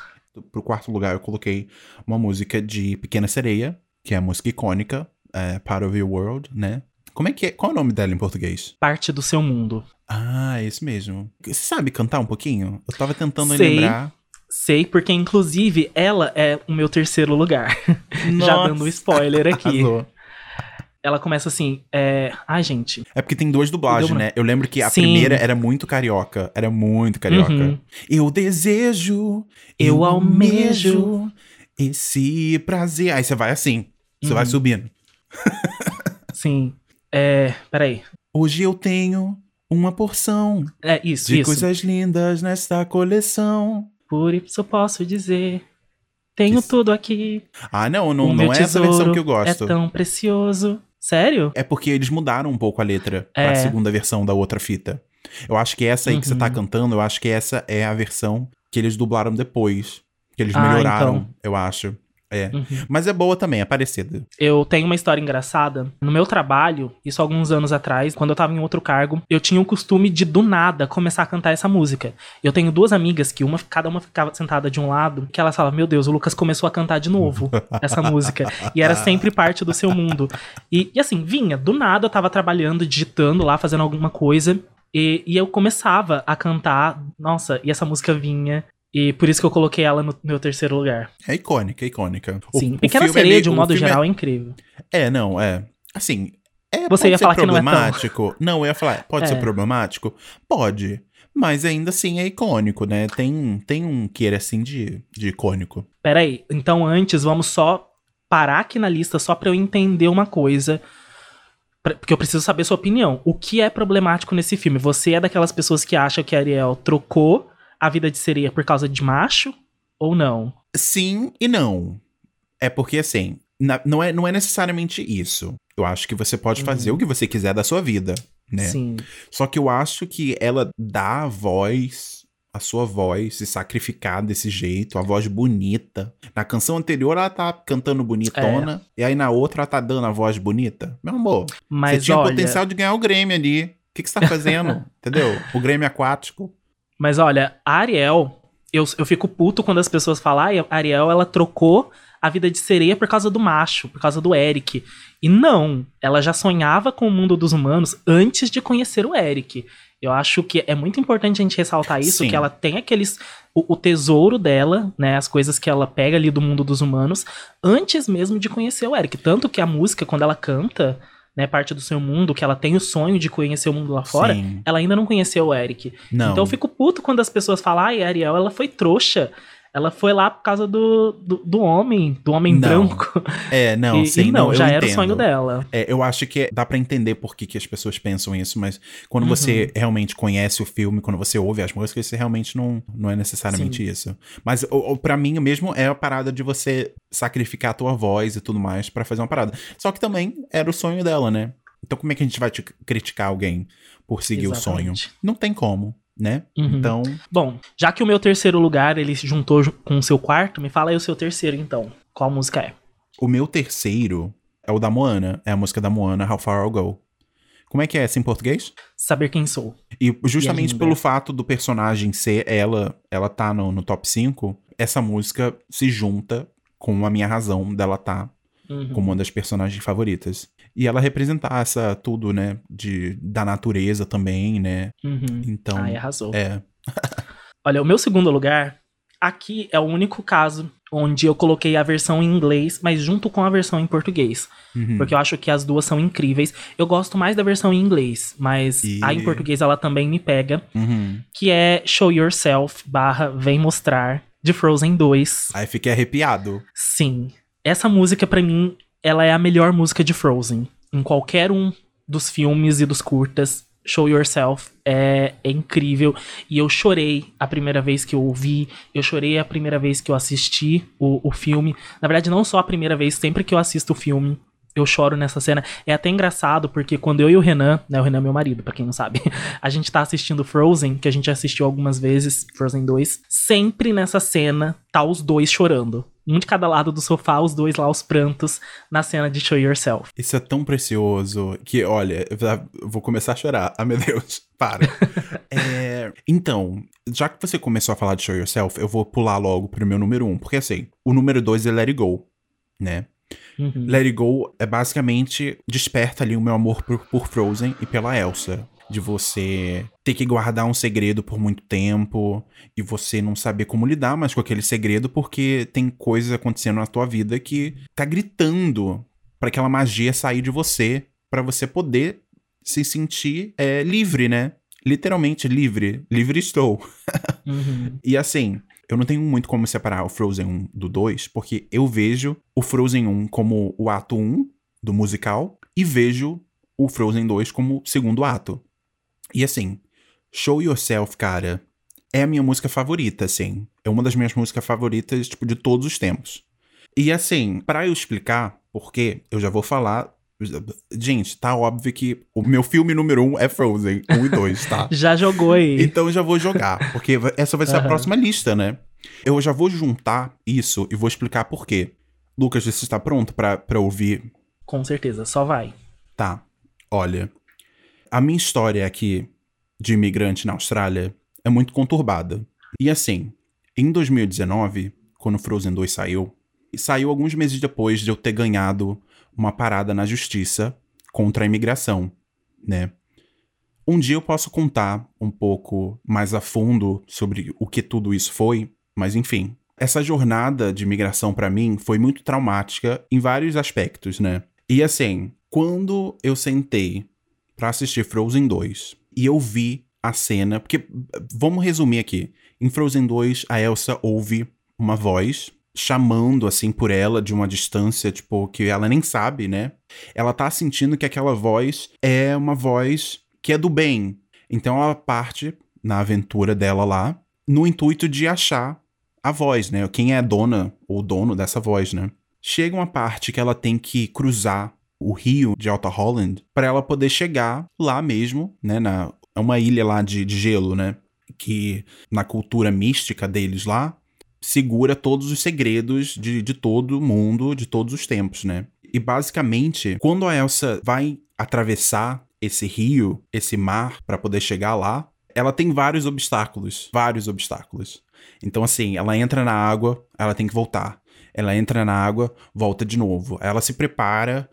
Pro quarto lugar, eu coloquei uma música de Pequena Sereia, que é a música icônica, é, Part of Your World, né? Como é que é? Qual é o nome dela em português? Parte do seu mundo. Ah, é isso mesmo. Você sabe cantar um pouquinho? Eu tava tentando Sei. lembrar. Sei, porque inclusive ela é o meu terceiro lugar. Já dando spoiler aqui. Ela começa assim, é... Ai, gente. É porque tem duas dublagens, né? Eu lembro que a Sim. primeira era muito carioca. Era muito carioca. Uhum. Eu desejo, Eu almejo esse prazer. Aí você vai assim. Você vai Uhum. subindo. Sim. É... Peraí. Hoje eu tenho uma porção É isso, de isso. coisas lindas nesta coleção. Por isso eu posso dizer... Tenho Isso. tudo aqui. Ah, não, não, não é essa versão que eu gosto. É tão precioso. Sério? É porque eles mudaram um pouco a letra É. pra segunda versão da outra fita. Eu acho que essa aí que você tá Uhum. cantando, eu acho que essa é a versão que eles dublaram depois. Que eles Ah, melhoraram, então. eu acho. É. Uhum. Mas é boa também, é parecida. Eu tenho uma história engraçada. No meu trabalho, isso alguns anos atrás, quando eu tava em outro cargo, eu tinha o costume de do nada começar a cantar essa música. Eu tenho duas amigas que uma, cada uma ficava sentada de um lado, que elas falavam: "Meu Deus, o Lucas começou a cantar de novo essa música". E era sempre parte do seu mundo. E, e assim, vinha, do nada eu tava trabalhando, digitando lá, fazendo alguma coisa, e, e eu começava a cantar, nossa, e essa música vinha. E por isso que eu coloquei ela no meu terceiro lugar. É icônica, é icônica. O- Sim, o Pequena é Sereia, meio- de um modo é- geral, é incrível. É, não, é. Assim, é, Você pode ia ser falar que não é tão. problemático. não, eu ia falar, pode ser É. problemático? Pode. Mas ainda assim é icônico, né? Tem, tem um queira assim de, de icônico. Peraí, então antes vamos só parar aqui na lista só pra eu entender uma coisa. Pra- Porque eu preciso saber sua opinião. O que é problemático nesse filme? Você é daquelas pessoas que acham que a Ariel trocou a vida de sereia por causa de macho? Ou não? Sim e não. É porque, assim, na- não, é, não é necessariamente isso. Eu acho que você pode fazer Uhum. o que você quiser da sua vida, né? Sim. Só que eu acho que ela dá a voz, a sua voz, se sacrificar desse jeito, a voz bonita. Na canção anterior ela tá cantando bonitona, e aí na outra ela tá dando a voz bonita. Meu amor, Mas você tinha olha, potencial de ganhar o Grêmio ali. O que, que você tá fazendo? Entendeu? O Grêmio aquático. Mas olha, a Ariel, eu, eu fico puto quando as pessoas falam, ah, a Ariel, ela trocou a vida de sereia por causa do macho, por causa do Eric. E não, ela já sonhava com o mundo dos humanos antes de conhecer o Eric. Eu acho que é muito importante a gente ressaltar isso, Sim. que ela tem aqueles. O, o tesouro dela, né? As coisas que ela pega ali do mundo dos humanos, antes mesmo de conhecer o Eric. Tanto que a música, quando ela canta, né, parte do seu mundo, que ela tem o sonho de conhecer o mundo lá fora, Sim. ela ainda não conheceu o Eric. Não. Então eu fico puto quando as pessoas falam, ai, a Ariel, ela foi trouxa. Ela foi lá por causa do, do, do homem, do homem Não. branco. É, não, e, sim, e não, eu já era o entendo. sonho dela. É, eu acho que dá pra entender por que, que as pessoas pensam isso, mas quando Uhum. você realmente conhece o filme, quando você ouve as músicas, você realmente não, não é necessariamente isso. Mas o, o, pra mim mesmo é a parada de você sacrificar a tua voz e tudo mais pra fazer uma parada. Só que também era o sonho dela, né? Então como é que a gente vai te criticar alguém por seguir o sonho? Exatamente. Não tem como, né? Uhum. Então, Bom, já que o meu terceiro lugar ele se juntou ju- com o seu quarto, me fala aí o seu terceiro então. Qual música é? o meu terceiro é o da Moana, é a música da Moana, How Far I'll Go. Como é que é essa em português? Saber Quem Sou. E justamente linda. pelo fato do personagem ser ela, ela tá no, no top 5, essa música se junta com a minha razão dela tá Uhum. como uma das personagens favoritas. E ela representar essa tudo, né, de, da natureza também, né? Uhum. Então, Ai, arrasou. é. Olha, o meu segundo lugar, aqui é o único caso onde eu coloquei a versão em inglês, mas junto com a versão em português. Uhum. Porque eu acho que as duas são incríveis. Eu gosto mais da versão em inglês, mas E- a em português ela também me pega. Uhum. Que é Show Yourself barra Vem Mostrar, de Frozen 2. Aí fiquei arrepiado. Sim. Essa música, pra mim, ela é a melhor música de Frozen. Em qualquer um dos filmes e dos curtas, Show Yourself é, é incrível. E eu chorei a primeira vez que eu ouvi, eu chorei a primeira vez que eu assisti o, o filme. Na verdade, não só a primeira vez, sempre que eu assisto o filme, eu choro nessa cena. É até engraçado, porque quando eu e o Renan, né, o Renan é meu marido, pra quem não sabe, a gente tá assistindo Frozen, que a gente assistiu algumas vezes, Frozen 2, sempre nessa cena tá os dois chorando. Um de cada lado do sofá, os dois lá aos prantos, na cena de Show Yourself. Isso é tão precioso que, olha, vou começar a chorar. Ah, meu Deus, para. É, então, já que você começou a falar de Show Yourself, eu vou pular logo pro meu número um, porque assim, o número dois é Let It Go, né? Uhum. Let It Go é basicamente desperta ali o meu amor por, por Frozen e pela Elsa. De você ter que guardar um segredo por muito tempo e você não saber como lidar mais com aquele segredo porque tem coisas acontecendo na tua vida que tá gritando pra aquela magia sair de você, pra você poder se sentir é, livre, né? Literalmente livre. Livre estou. Uhum. E assim, eu não tenho muito como separar o Frozen 1 do 2, porque eu vejo o Frozen 1 como o ato 1 do musical e vejo o Frozen 2 como o segundo ato. E assim, Show Yourself, cara, é a minha música favorita, assim. É uma das minhas músicas favoritas, tipo, de todos os tempos. E assim, pra eu explicar por quê, eu já vou falar. Gente, tá óbvio que o meu filme número um é Frozen 1 e 2, tá? Já jogou aí. Então eu já vou jogar, porque essa vai ser a Aham. próxima lista, né? Eu já vou juntar isso e vou explicar por quê. Lucas, você está pronto pra ouvir? Com certeza, só vai. Tá. Olha, a minha história aqui de imigrante na Austrália é muito conturbada. E assim, em 2019, quando Frozen 2 saiu, saiu alguns meses depois de eu ter ganhado uma parada na justiça contra a imigração, né? Um dia eu posso contar um pouco mais a fundo sobre o que tudo isso foi, mas enfim. Essa jornada de imigração pra mim foi muito traumática em vários aspectos, né? E assim, quando eu sentei pra assistir Frozen 2 e eu vi a cena, porque vamos resumir aqui. Em Frozen 2, a Elsa ouve uma voz chamando assim por ela de uma distância, tipo, que ela nem sabe, né? Ela tá sentindo que aquela voz é uma voz que é do bem. Então ela parte na aventura dela lá, no intuito de achar a voz, né? Quem é a dona ou dono dessa voz, né? Chega uma parte que ela tem que cruzar o rio de Alta Holland para ela poder chegar lá mesmo, né? Na, é uma ilha lá de, de gelo, né? Que na cultura mística deles lá segura todos os segredos de, de todo mundo, de todos os tempos, né? E basicamente, quando a Elsa vai atravessar esse rio, esse mar, para poder chegar lá, ela tem vários obstáculos, vários obstáculos. Então, assim, ela entra na água, ela tem que voltar. ela entra na água, volta de novo. Ela se prepara,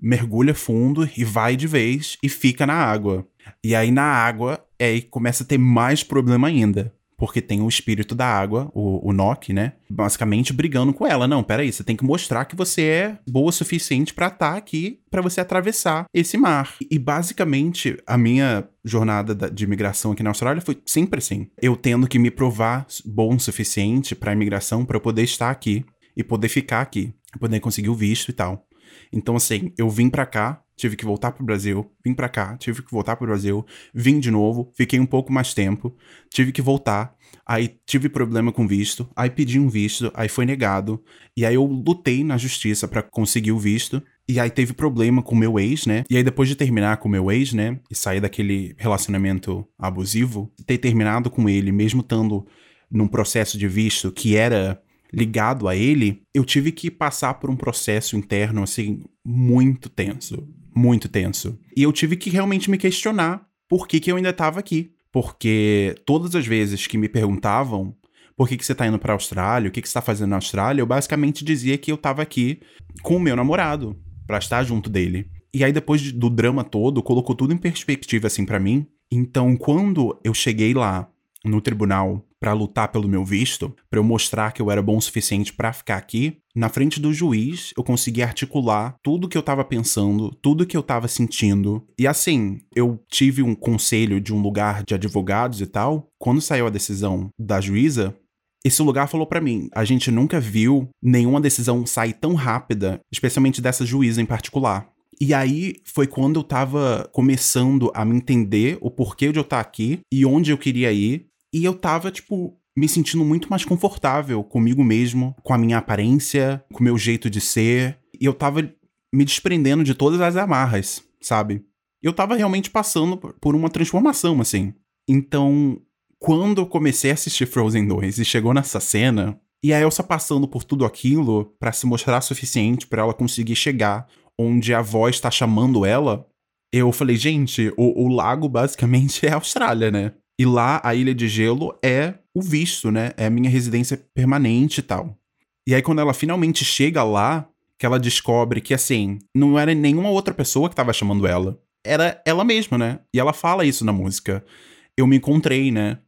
mergulha fundo e vai de vez e fica na água. E aí na água, aí começa a ter mais problema ainda porque tem o espírito da água, o, o Nock, né? Basicamente brigando com ela. Não, peraí, você tem que mostrar que você é boa o suficiente para estar tá aqui, para você atravessar esse mar. E basicamente, a minha jornada de imigração aqui na Austrália foi sempre assim. Eu tendo que me provar bom o suficiente pra imigração para eu poder estar aqui e poder ficar aqui, poder conseguir o visto e tal. Então, assim, eu vim pra cá, tive que voltar pro Brasil, vim pra cá, tive que voltar pro Brasil, vim de novo, fiquei um pouco mais tempo, tive que voltar, aí tive problema com visto, aí pedi um visto, aí foi negado, e aí eu lutei na justiça para conseguir o visto, e aí teve problema com o meu ex, né? E aí depois de terminar com o meu ex, né, e sair daquele relacionamento abusivo, ter terminado com ele, mesmo estando num processo de visto que era ligado a ele, eu tive que passar por um processo interno, assim, muito tenso. Muito tenso. E eu tive que realmente me questionar por que, que eu ainda estava aqui. Porque todas as vezes que me perguntavam por que, que você está indo para a Austrália, o que, que você está fazendo na Austrália, eu basicamente dizia que eu estava aqui com o meu namorado, para estar junto dele. E aí, depois do drama todo, colocou tudo em perspectiva, assim, para mim. Então, quando eu cheguei lá no tribunal para lutar pelo meu visto, para eu mostrar que eu era bom o suficiente para ficar aqui, na frente do juiz eu consegui articular tudo que eu tava pensando, tudo que eu tava sentindo. E assim, eu tive um conselho de um lugar de advogados e tal. Quando saiu a decisão da juíza, esse lugar falou para mim: a gente nunca viu nenhuma decisão sair tão rápida, especialmente dessa juíza em particular. E aí foi quando eu tava começando a me entender o porquê de eu estar tá aqui e onde eu queria ir e eu tava, tipo, me sentindo muito mais confortável comigo mesmo, com a minha aparência, com o meu jeito de ser. E eu tava me desprendendo de todas as amarras, sabe? Eu tava realmente passando por uma transformação, assim. Então, quando eu comecei a assistir Frozen 2 e chegou nessa cena, e a Elsa passando por tudo aquilo para se mostrar suficiente para ela conseguir chegar onde a voz tá chamando ela, eu falei, gente, o, o lago basicamente é a Austrália, né? E lá, a Ilha de Gelo é o visto, né? É a minha residência permanente e tal. E aí, quando ela finalmente chega lá, que ela descobre que, assim, não era nenhuma outra pessoa que tava chamando ela. Era ela mesma, né? E ela fala isso na música. Eu me encontrei, né?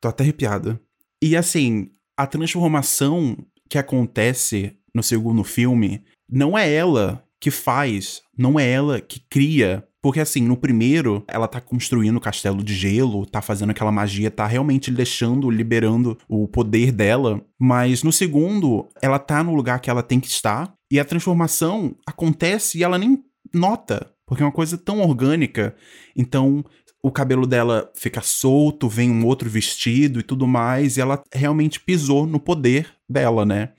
Tô até arrepiada. E, assim, a transformação que acontece no segundo filme não é ela que faz, não é ela que cria porque assim, no primeiro, ela tá construindo o castelo de gelo, tá fazendo aquela magia, tá realmente deixando, liberando o poder dela. Mas no segundo, ela tá no lugar que ela tem que estar. E a transformação acontece e ela nem nota. Porque é uma coisa tão orgânica. Então, o cabelo dela fica solto, vem um outro vestido e tudo mais. E ela realmente pisou no poder dela, né?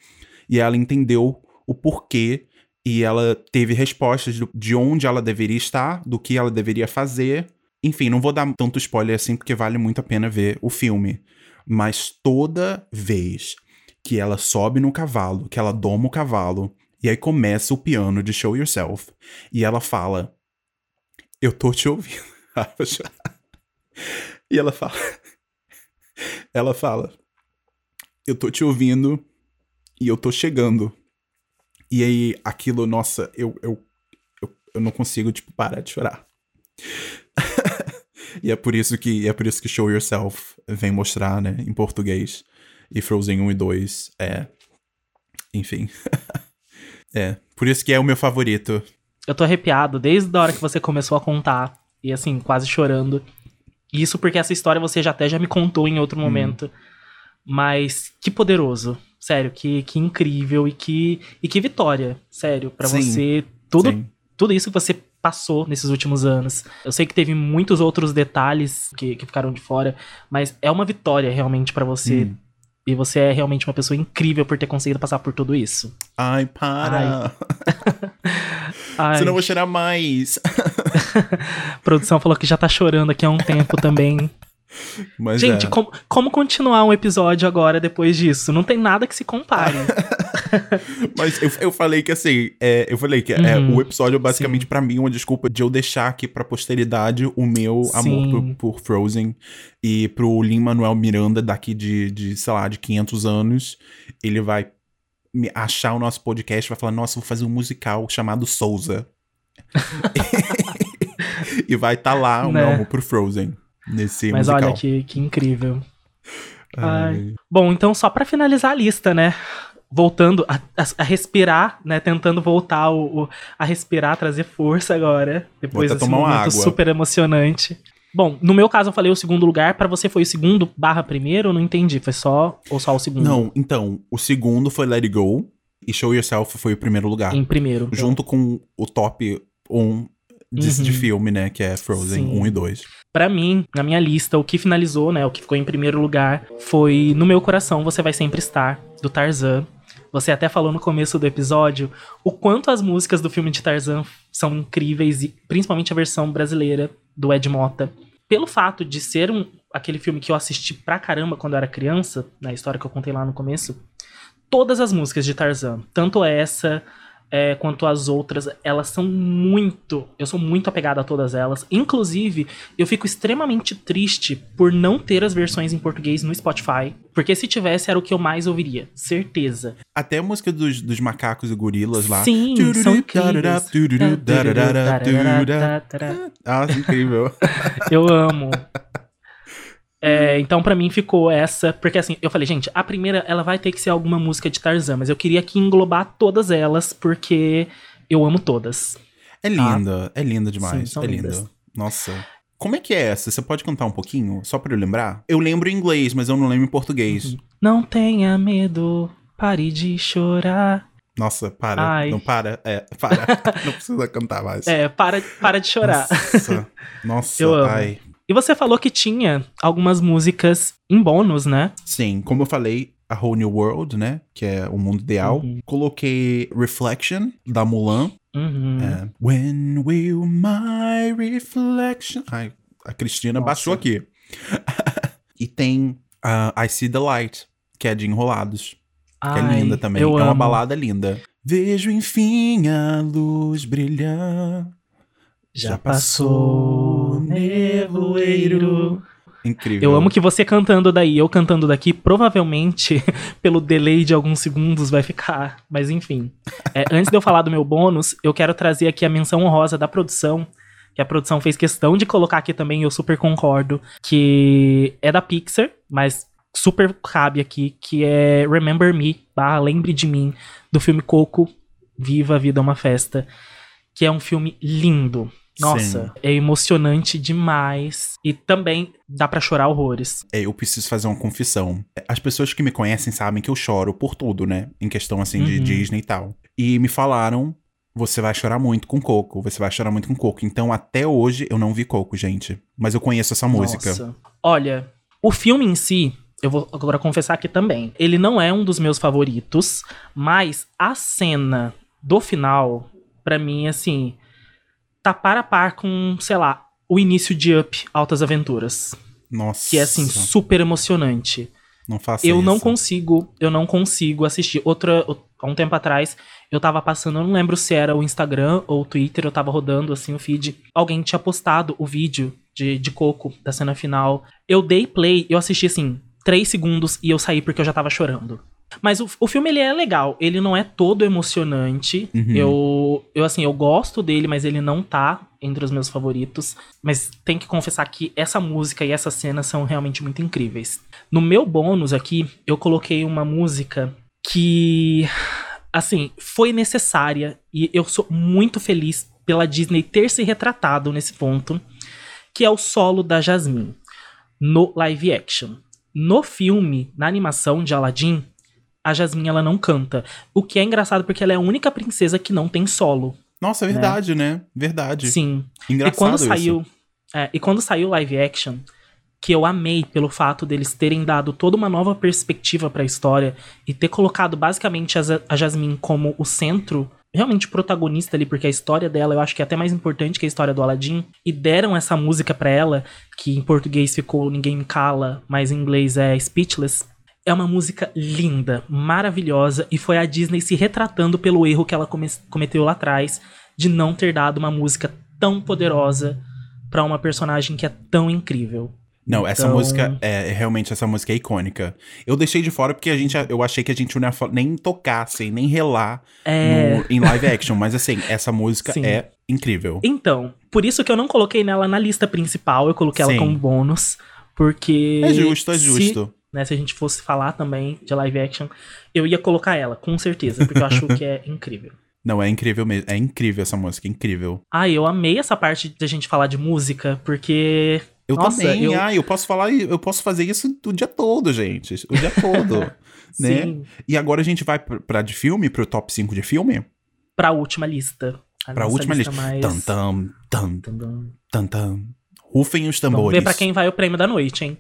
E ela entendeu o porquê e ela teve respostas de onde ela deveria estar, do que ela deveria fazer. Enfim, não vou dar tanto spoiler assim, porque vale muito a pena ver o filme. Mas toda vez que ela sobe no cavalo, que ela doma o cavalo, e aí começa o piano de Show Yourself, e ela fala: Eu tô te ouvindo. e ela fala: Ela fala: Eu tô te ouvindo e eu tô chegando. E aí, aquilo, nossa, eu, eu, eu, eu não consigo, tipo, parar de chorar. e é por isso que é por isso que Show Yourself vem mostrar, né, em português. E Frozen 1 e 2 é. Enfim. é. Por isso que é o meu favorito. Eu tô arrepiado desde a hora que você começou a contar. E assim, quase chorando. Isso porque essa história você já até já me contou em outro hum. momento. Mas que poderoso. Sério, que, que incrível e que, e que vitória, sério, para você. Tudo, sim. tudo isso que você passou nesses últimos anos. Eu sei que teve muitos outros detalhes que, que ficaram de fora, mas é uma vitória realmente para você. Hum. E você é realmente uma pessoa incrível por ter conseguido passar por tudo isso. Ai, para! Ai. Senão eu vou chorar mais. A produção falou que já tá chorando aqui há um tempo também. Mas Gente, é. com, como continuar um episódio agora depois disso? Não tem nada que se compare. Mas eu, eu falei que assim, é, eu falei que é, uhum, é, o episódio basicamente para mim é uma desculpa de eu deixar aqui pra posteridade o meu Sim. amor por, por, Frozen e pro Lin-Manuel Miranda daqui de, de, sei lá, de 500 anos, ele vai me achar o nosso podcast vai falar: nossa, vou fazer um musical chamado Souza. e vai estar tá lá o Né? meu amor por Frozen. Nesse Mas musical. olha que, que incrível. Ai. Bom, então só pra finalizar a lista, né? Voltando a, a- a respirar, né? Tentando voltar o, o- a respirar, trazer força agora. Depois desse momento água. super emocionante. Bom, no meu caso eu falei o segundo lugar. Pra você foi o segundo barra primeiro? Não entendi. Foi só ou só o segundo? Não, então, o segundo foi Let It Go e Show Yourself foi o primeiro lugar. Em primeiro. Junto com o top 1 de, Uhum. de filme, né? Que é Frozen Sim. 1 e 2. Pra mim, na minha lista, o que finalizou, né, o que ficou em primeiro lugar foi No Meu Coração Você Vai Sempre Estar, do Tarzan. Você até falou no começo do episódio o quanto as músicas do filme de Tarzan são incríveis, e principalmente a versão brasileira do Ed Mota. Pelo fato de ser um, aquele filme que eu assisti pra caramba quando eu era criança, na história que eu contei lá no começo, todas as músicas de Tarzan, tanto essa é, quanto as outras, elas são muito. Eu sou muito apegado a todas elas. Inclusive, eu fico extremamente triste por não ter as versões em português no Spotify. Porque se tivesse, era o que eu mais ouviria. Certeza. Até a música dos, dos macacos e gorilas lá. Sim, são incríveis. Ah, incrível. Eu amo. É, então, pra mim, ficou essa. Porque assim, eu falei, gente, a primeira ela vai ter que ser alguma música de Tarzan, mas eu queria aqui englobar todas elas, porque eu amo todas. É linda, é linda Sim, demais. são é linda. Nossa. Como é que é essa? Você pode cantar um pouquinho? Só pra eu lembrar? Eu lembro em inglês, mas eu não lembro em português. Uhum. Não tenha medo, pare de chorar. Nossa, para. Ai. Não para. É, para. não precisa cantar mais. É, para, para de chorar. Nossa. Nossa, Eu amo. ai. E você falou que tinha algumas músicas em bônus, né? Sim, como eu falei, A Whole New World, né? Que é o mundo ideal. Uhum. Coloquei Reflection, da Mulan. Uhum. É, When will my reflection. Ai, a Cristina Nossa. baixou aqui. e tem ah, I See the Light, que é de Enrolados. Que é Ai, linda também. É uma amo. balada linda. Vejo enfim a luz brilhar. Já passou nevoeiro. Incrível. Eu amo que você cantando daí, eu cantando daqui, provavelmente, pelo delay de alguns segundos, vai ficar. Mas enfim. É, antes de eu falar do meu bônus, eu quero trazer aqui a menção honrosa da produção. Que a produção fez questão de colocar aqui também, eu super concordo. Que é da Pixar, mas super cabe aqui, que é Remember Me, barra Lembre de Mim, do filme Coco, Viva a Vida é uma Festa. Que é um filme lindo. Nossa, Sim. é emocionante demais. E também dá pra chorar horrores. É, eu preciso fazer uma confissão. As pessoas que me conhecem sabem que eu choro por tudo, né? Em questão, assim, de Uhum. Disney e tal. E me falaram, você vai chorar muito com Coco, você vai chorar muito com Coco. Então, até hoje, eu não vi Coco, gente. Mas eu conheço essa música. Nossa. Olha, o filme em si, eu vou agora confessar aqui também. Ele não é um dos meus favoritos, mas a cena do final, pra mim, assim, tá par a par com, sei lá, o início de Up Altas Aventuras. Nossa. Que é, assim, super emocionante. Não faça Eu isso. não consigo, eu não consigo assistir. Outra, há um tempo atrás, eu tava passando, eu não lembro se era o Instagram ou o Twitter, eu tava rodando assim o feed. Alguém tinha postado o vídeo de, de Coco, da cena final. Eu dei play, eu assisti assim, três segundos e eu saí porque eu já tava chorando. Mas o, o filme, ele é legal. Ele não é todo emocionante. Uhum. Eu, eu, assim, eu gosto dele, mas ele não tá entre os meus favoritos. Mas tem que confessar que essa música e essa cena são realmente muito incríveis. No meu bônus aqui, eu coloquei uma música que, assim, foi necessária. E eu sou muito feliz pela Disney ter se retratado nesse ponto. Que é o solo da Jasmine. No live action. No filme, na animação de Aladdin, a Jasmine ela não canta. O que é engraçado porque ela é a única princesa que não tem solo. Nossa, é verdade, né? Verdade. Sim. Engraçado e quando isso. saiu, é, e quando saiu live action, que eu amei pelo fato deles terem dado toda uma nova perspectiva pra história e ter colocado basicamente a, a Jasmine como o centro, realmente protagonista ali, porque a história dela eu acho que é até mais importante que a história do Aladdin, e deram essa música pra ela, que em português ficou Ninguém Me Cala, mas em inglês é Speechless. É uma música linda, maravilhosa, e foi a Disney se retratando pelo erro que ela come- cometeu lá atrás de não ter dado uma música tão poderosa pra uma personagem que é tão incrível. Não, essa Então- música é realmente essa música é icônica. Eu deixei de fora porque a gente, eu achei que a gente não ia nem tocar, assim, nem relar É. no- em live action, mas assim, essa música Sim. é incrível. Então, por isso que eu não coloquei nela na lista principal, eu coloquei ela Sim. como bônus, porque. É justo, é se- justo. Né, se a gente fosse falar também de live action, eu ia colocar ela, com certeza, porque eu acho que é incrível. Não, é incrível mesmo. É incrível essa música, incrível. Ah, eu amei essa parte da gente falar de música, porque. Eu Nossa, também, eu- ah, eu posso falar, eu posso fazer isso o dia todo, gente. O dia todo, né? Sim, E agora a gente vai pra, de filme, pro top 5 de filme? pra última lista. A Pra última lista. Mais... Tam, tam, tam, tam, tam. Rufem os Vamos tambores. ver pra quem vai o prêmio da noite, hein?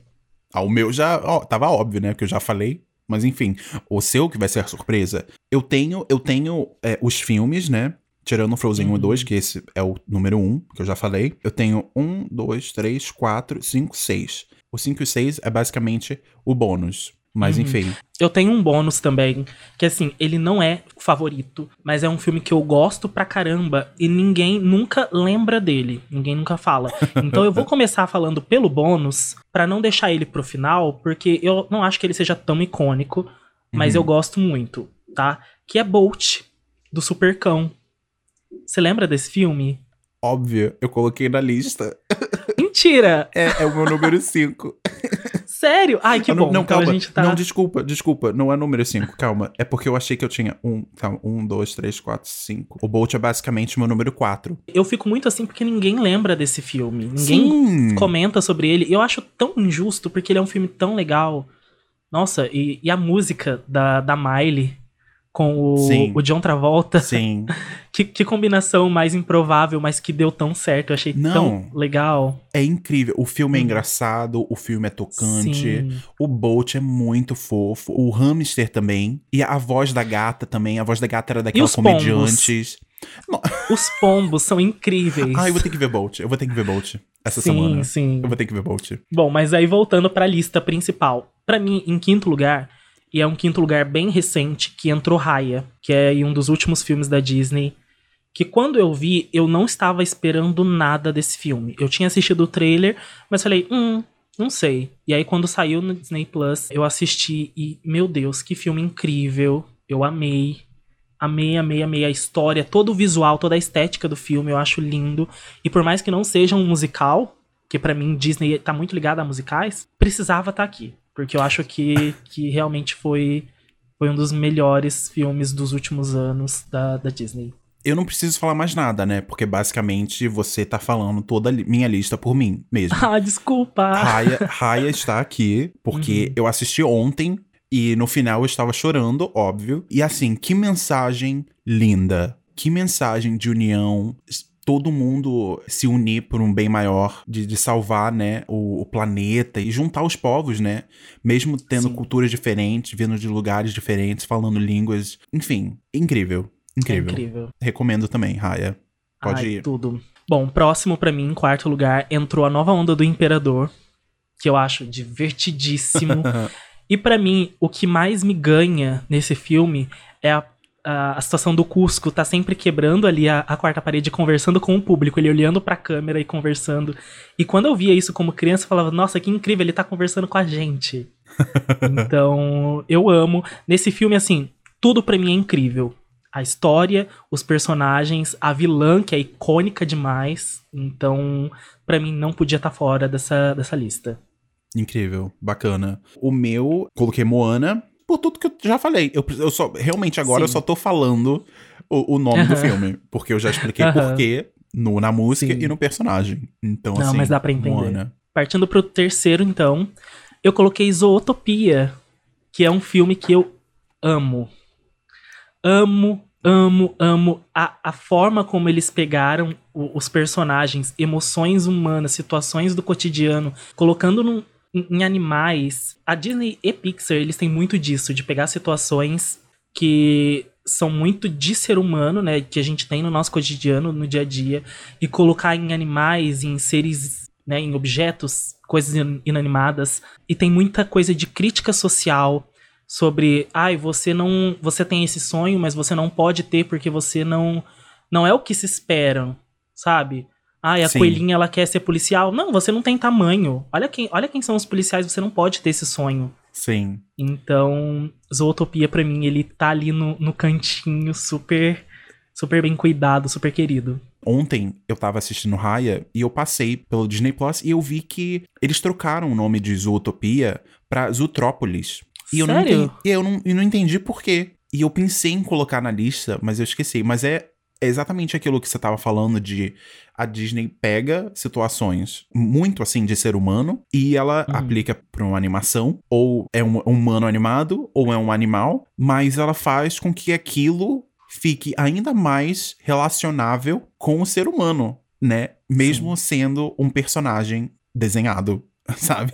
O meu já, ó, tava óbvio, né? Que eu já falei. Mas enfim, o seu que vai ser a surpresa. Eu tenho, eu tenho é, os filmes, né? Tirando o Frozen 1 e Uhum. 2, que esse é o número 1, que eu já falei. Eu tenho 1, 2, 3, 4, 5, 6. O 5 e 6 é basicamente o bônus. Mas Uhum. enfim. Eu tenho um bônus também, que assim, ele não é favorito, mas é um filme que eu gosto pra caramba e ninguém nunca lembra dele, ninguém nunca fala. Então eu vou começar falando pelo bônus, pra não deixar ele pro final, porque eu não acho que ele seja tão icônico, mas Uhum. eu gosto muito, tá? Que é Bolt, do Supercão. Você lembra desse filme? Óbvio, eu coloquei na lista. Mentira! É, é o meu número 5. Sério? Ai, que Ah, bom. não, não, então calma. a gente tá... Não, desculpa, desculpa. Não é número 5, calma. É porque eu achei que eu tinha um, calma, um, dois, três, quatro, cinco. O Bolt é basicamente meu número 4. Eu fico muito assim porque ninguém lembra desse filme. Ninguém Sim. comenta sobre ele. Eu acho tão injusto, porque ele é um filme tão legal. Nossa, e, e a música da, da Miley com o, Sim. o John Travolta. Sim. Que, que combinação mais improvável, mas que deu tão certo. Eu achei Não. tão legal. É incrível. O filme é Hum. engraçado, o filme é tocante. Sim. O Bolt é muito fofo. O hamster também. E a voz da gata também. A voz da gata era daquela comediantes. Os pombos são incríveis. Ah, eu vou ter que ver Bolt. Eu vou ter que ver Bolt essa sim, semana. sim. Eu vou ter que ver Bolt. Bom, mas aí voltando pra lista principal. Pra mim, em quinto lugar, e é um quinto lugar bem recente, que entrou Raya, que é um dos últimos filmes da Disney. Que quando eu vi, eu não estava esperando nada desse filme. Eu tinha assistido o trailer, mas falei, hum, não sei. E aí, quando saiu no Disney Plus, eu assisti e, meu Deus, que filme incrível. Eu amei. Amei, amei, amei a história, todo o visual, toda a estética do filme, eu acho lindo. E por mais que não seja um musical, que pra mim Disney tá muito ligada a musicais, precisava estar aqui. Porque eu acho que, que realmente foi, foi um dos melhores filmes dos últimos anos da, da Disney. Eu não preciso falar mais nada, né? Porque basicamente você tá falando toda a li- minha lista por mim mesmo. Ah, desculpa! Raya, Raya está aqui porque Uhum. eu assisti ontem e no final eu estava chorando, óbvio. E assim, que mensagem linda. Que mensagem de união. Todo mundo se unir por um bem maior, de, de salvar, né, o, o planeta e juntar os povos, né? Mesmo tendo Sim. culturas diferentes, vindo de lugares diferentes, falando línguas. Enfim, incrível. É Incrível. incrível. Recomendo também, Raya. Pode Ai, ir. tudo. Bom, próximo pra mim, em quarto lugar, entrou a nova onda do Imperador, que eu acho divertidíssimo. e pra mim, o que mais me ganha nesse filme é a, a, a situação do Cusco tá sempre quebrando ali a, a quarta parede, conversando com o público, ele olhando pra câmera e conversando. E quando eu via isso como criança, eu falava, nossa, que incrível, ele tá conversando com a gente. então, eu amo. Nesse filme, assim, tudo pra mim é incrível a história, os personagens, a vilã, que é icônica demais. Então, pra mim, não podia estar fora dessa, dessa lista. Incrível, bacana. O meu, coloquei Moana, por tudo que eu já falei. Eu, eu só, realmente agora eu Sim. só tô falando o, o nome do Aham. filme. Porque eu já expliquei Aham. porquê no, na música Sim. e no personagem. Então, Não, assim, mas dá pra entender. Moana. Partindo pro terceiro, então, eu coloquei Zootopia, que é um filme que eu amo. Amo, amo, amo a, a forma como eles pegaram o- os personagens, emoções humanas, situações do cotidiano, colocando num- em, animais. A Disney e Pixar, eles têm muito disso, de pegar situações que são muito de ser humano, né, que a gente tem no nosso cotidiano, no dia a dia, e colocar em animais, em seres, né, em objetos, coisas in- inanimadas. E tem muita coisa de crítica social sobre, ai, você não, você tem esse sonho, mas você não pode ter porque você não não é o que se esperam, sabe? Ah, e a Sim. coelhinha ela quer ser policial. Não, você não tem tamanho. Olha quem, olha quem são os policiais, você não pode ter esse sonho. Sim. Então, Zootopia pra mim, ele tá ali no, no cantinho, super super bem cuidado, super querido. Ontem eu tava assistindo Raya e eu passei pelo Disney Plus e eu vi que eles trocaram o nome de Zootopia pra Zootrópolis. E eu não Sério? entendi, eu não, eu não entendi por quê. E eu pensei em colocar na lista, mas eu esqueci. Mas é, é exatamente aquilo que você tava falando de a Disney pega situações muito assim de ser humano e ela Uhum. aplica pra uma animação, ou é um humano animado, ou é um animal, mas ela faz com que aquilo fique ainda mais relacionável com o ser humano, né? Mesmo sendo um personagem desenhado, sabe?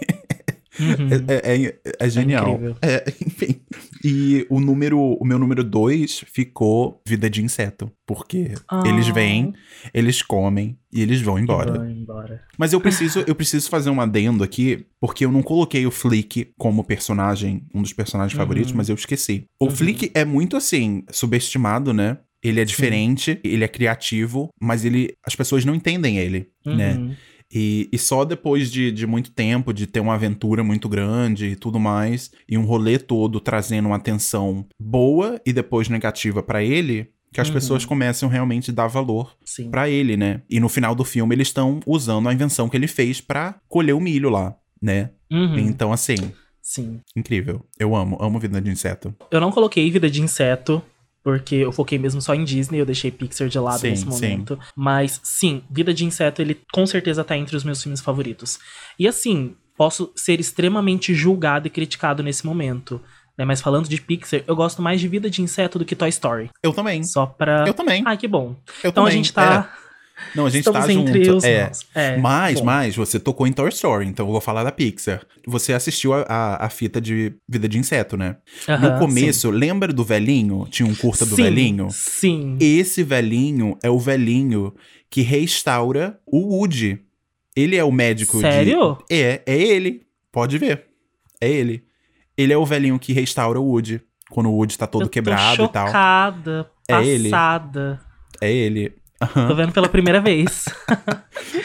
Uhum. É, é- é genial. incrível. É, enfim. E o número, o meu número dois ficou vida de inseto, porque Ah. eles vêm, eles comem e eles vão embora. Vai embora. Mas eu preciso, eu preciso fazer um adendo aqui, porque eu não coloquei o Flick como personagem, um dos personagens Uhum. favoritos, mas eu esqueci. O Uhum. Flick é muito assim, subestimado, né? Ele é diferente, ele é criativo, mas ele as pessoas não entendem ele, né? E, e só depois de, de muito tempo, de ter uma aventura muito grande e tudo mais, e um rolê todo trazendo uma atenção boa e depois negativa pra ele, que as Uhum. pessoas começam realmente a dar valor pra ele, né? E no final do filme eles estão usando a invenção que ele fez pra colher o milho lá, né? Uhum. Então, assim, Sim. incrível. Eu amo, amo vida de inseto. Eu não coloquei Vida de Inseto, porque eu foquei mesmo só em Disney, eu deixei Pixar de lado Sim, nesse sim. momento. Mas sim, Vida de Inseto, ele com certeza tá entre os meus filmes favoritos. E assim, posso ser extremamente julgado e criticado nesse momento. Né? Mas falando de Pixar, eu gosto mais de Vida de Inseto do que Toy Story. Eu também. Só pra. Eu também. Ai, que bom. Eu Então também. a gente tá. É. Não, a gente estamos tá junto. é. É, Mas, bom. mas, você tocou em Toy Story, então eu vou falar da Pixar. Você assistiu a, a, a fita de Vida de Inseto, né? Aham, no começo, lembra do velhinho? Tinha um curta do sim. velhinho? Sim. Esse velhinho é o velhinho que restaura o Woody. Ele é o médico de... Sério? É, é ele. Pode ver. É ele. Ele é o velhinho que restaura o Woody. Quando o Woody tá todo eu quebrado e tal. chocada, É ele. passada. É ele. Aham. Tô vendo pela primeira vez.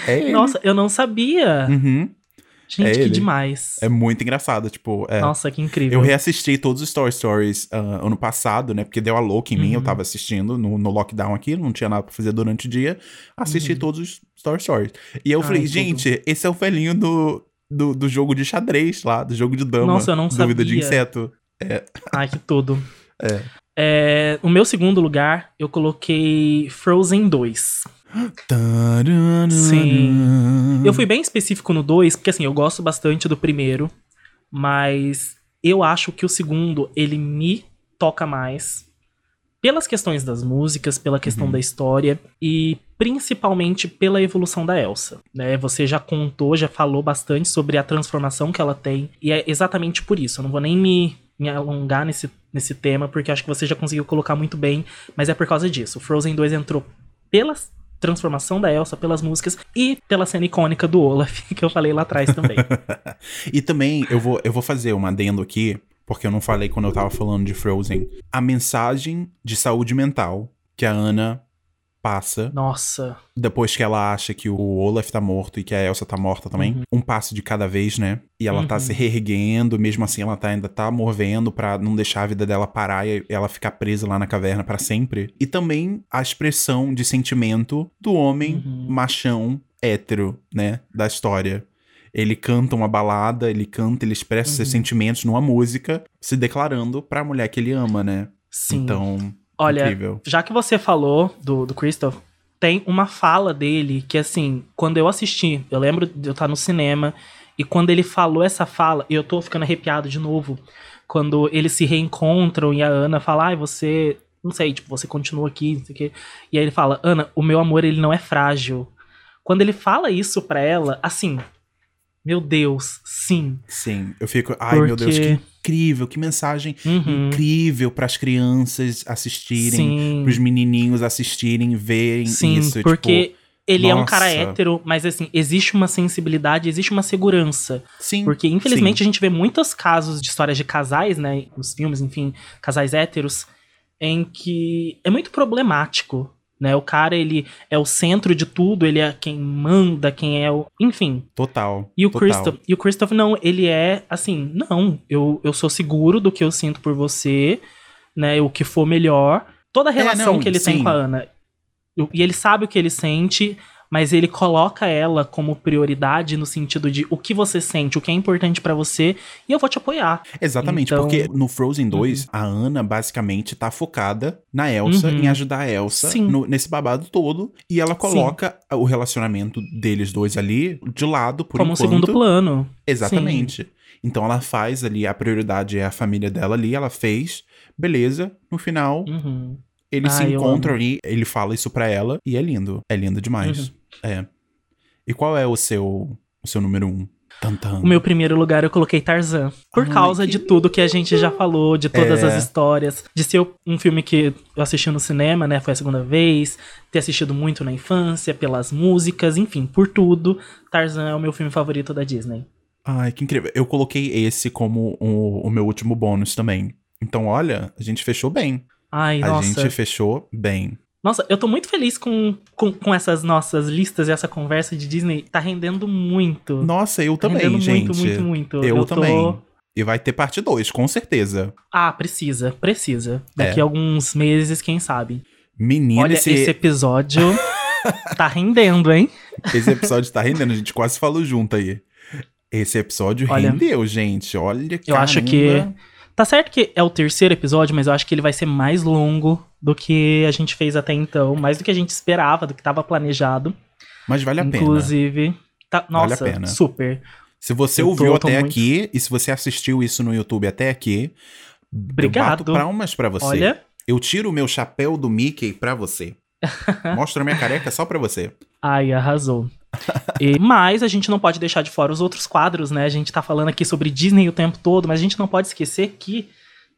É ele. Nossa, eu não sabia. Uhum. Gente, é que ele. demais. É muito engraçado, tipo... É. Nossa, que incrível. Eu reassisti todos os Story Stories ah, ano passado, né? Porque deu a louca em mim, eu Uhum. tava assistindo no, no lockdown aqui, não tinha nada pra fazer durante o dia. Assisti Uhum. todos os Story Stories. E eu Ai, falei, tudo. gente, esse é o velhinho do, do, do jogo de xadrez lá, do jogo de dama. Nossa, eu não Dúvida de sabia. inseto. Ai, que tudo. É. É, o meu segundo lugar, eu coloquei Frozen 2. Sim. Eu fui bem específico no 2, porque assim, eu gosto bastante do primeiro, mas eu acho que o segundo, ele me toca mais. Pelas questões das músicas, pela questão Uhum. da história e principalmente pela evolução da Elsa. Né? Você já contou, já falou bastante sobre a transformação que ela tem, e é exatamente por isso. Eu não vou nem me, me alongar nesse, nesse tema, porque acho que você já conseguiu colocar muito bem, mas é por causa disso. Frozen 2 entrou pela transformação da Elsa, pelas músicas e pela cena icônica do Olaf, que eu falei lá atrás também. E também eu vou, eu vou fazer um adendo aqui, porque eu não falei quando eu tava falando de Frozen. A mensagem de saúde mental que a Ana passa Nossa. depois que ela acha que o Olaf tá morto e que a Elsa tá morta também, um passo de cada vez, né? E ela tá Uhum. se reerguendo, mesmo assim ela tá, ainda tá movendo pra não deixar a vida dela parar e ela ficar presa lá na caverna pra sempre. E também a expressão de sentimento do homem Uhum. machão hétero, né? Da história. Ele canta uma balada, ele canta, ele expressa seus Uhum. sentimentos numa música, se declarando pra mulher que ele ama, né? Sim. Então, Olha, incrível. já que você falou do, do Christoph, tem uma fala dele que, assim, quando eu assisti, eu lembro de eu estar no cinema, e quando ele falou essa fala, e eu tô ficando arrepiado de novo, quando eles se reencontram e a Ana fala, ai, você, não sei, tipo, você continua aqui, não sei o quê. E aí ele fala, Ana, o meu amor, ele não é frágil. Quando ele fala isso pra ela, assim, meu Deus, sim. Sim, eu fico, ai meu Deus, que Porque- incrível, que mensagem Uhum. incrível para as crianças assistirem, Sim. pros menininhos assistirem, verem Sim, isso, porque tipo, ele é um cara nossa. hétero, mas assim, existe uma sensibilidade, existe uma segurança. sim, Porque, infelizmente, sim. a gente vê muitos casos de histórias de casais, né? Nos filmes, enfim, casais héteros, em que é muito problemático né? O cara, ele é o centro de tudo, ele é quem manda, quem é o. Enfim. Total. E o total. Christoph, e o Christoph não, ele é assim, não, eu, eu sou seguro do que eu sinto por você, né? O que for melhor. Toda a relação não, que ele tem sim. com a Ana. E ele sabe o que ele sente, mas ele coloca ela como prioridade no sentido de o que você sente, o que é importante pra você, e eu vou te apoiar. Exatamente, Então- porque no Frozen 2, a Ana basicamente tá focada na Elsa, Uhum. em ajudar a Elsa Sim. no- nesse babado todo. E ela coloca o relacionamento deles dois ali de lado, por como um enquanto. segundo plano. Exatamente. Então ela faz ali, a prioridade é a família dela ali, ela fez, beleza. No final, Uhum. Eles se Ai, eu encontram ali, ele fala isso pra ela e é lindo. É lindo demais. Uhum. É. E qual é o seu, o seu número um? Tantan. O meu primeiro lugar eu coloquei Tarzan. Por Ai, causa de tudo que a gente já falou, de todas É. as histórias, de ser um filme que eu assisti no cinema, né? Foi a segunda vez, ter assistido muito na infância, pelas músicas, enfim, por tudo. Tarzan é o meu filme favorito da Disney. Ai, que incrível. Eu coloquei esse como o, o meu último bônus também. Então, olha, a gente fechou bem. Ai, a nossa. gente fechou bem. Nossa, eu tô muito feliz com, com, com essas nossas listas e essa conversa de Disney. Tá rendendo muito. Nossa, eu tá também, rendendo gente. muito, muito, muito. Eu, tô- também. E vai ter parte 2, com certeza. Ah, precisa, precisa. Daqui É. a alguns meses, quem sabe. Menina, Olha, esse, esse episódio tá rendendo, hein? esse episódio tá rendendo. A gente quase falou junto aí. Esse episódio Olha, rendeu, gente. Olha, Eu acho que. Tá certo que é o terceiro episódio, mas eu acho que ele vai ser mais longo do que a gente fez até então. Mais do que a gente esperava, do que tava planejado. Mas vale a pena. Inclusive. Tá, Vale a nossa, pena. super. Se você Eu ouviu até muito- aqui, e se você assistiu isso no YouTube até aqui, Obrigado. eu bato palmas pra você. Olha. Eu tiro o meu chapéu do Mickey pra você. Mostro a minha careca só pra você. Ai, arrasou. E, mas a gente não pode deixar de fora os outros quadros, né? A gente tá falando aqui sobre Disney o tempo todo, mas a gente não pode esquecer que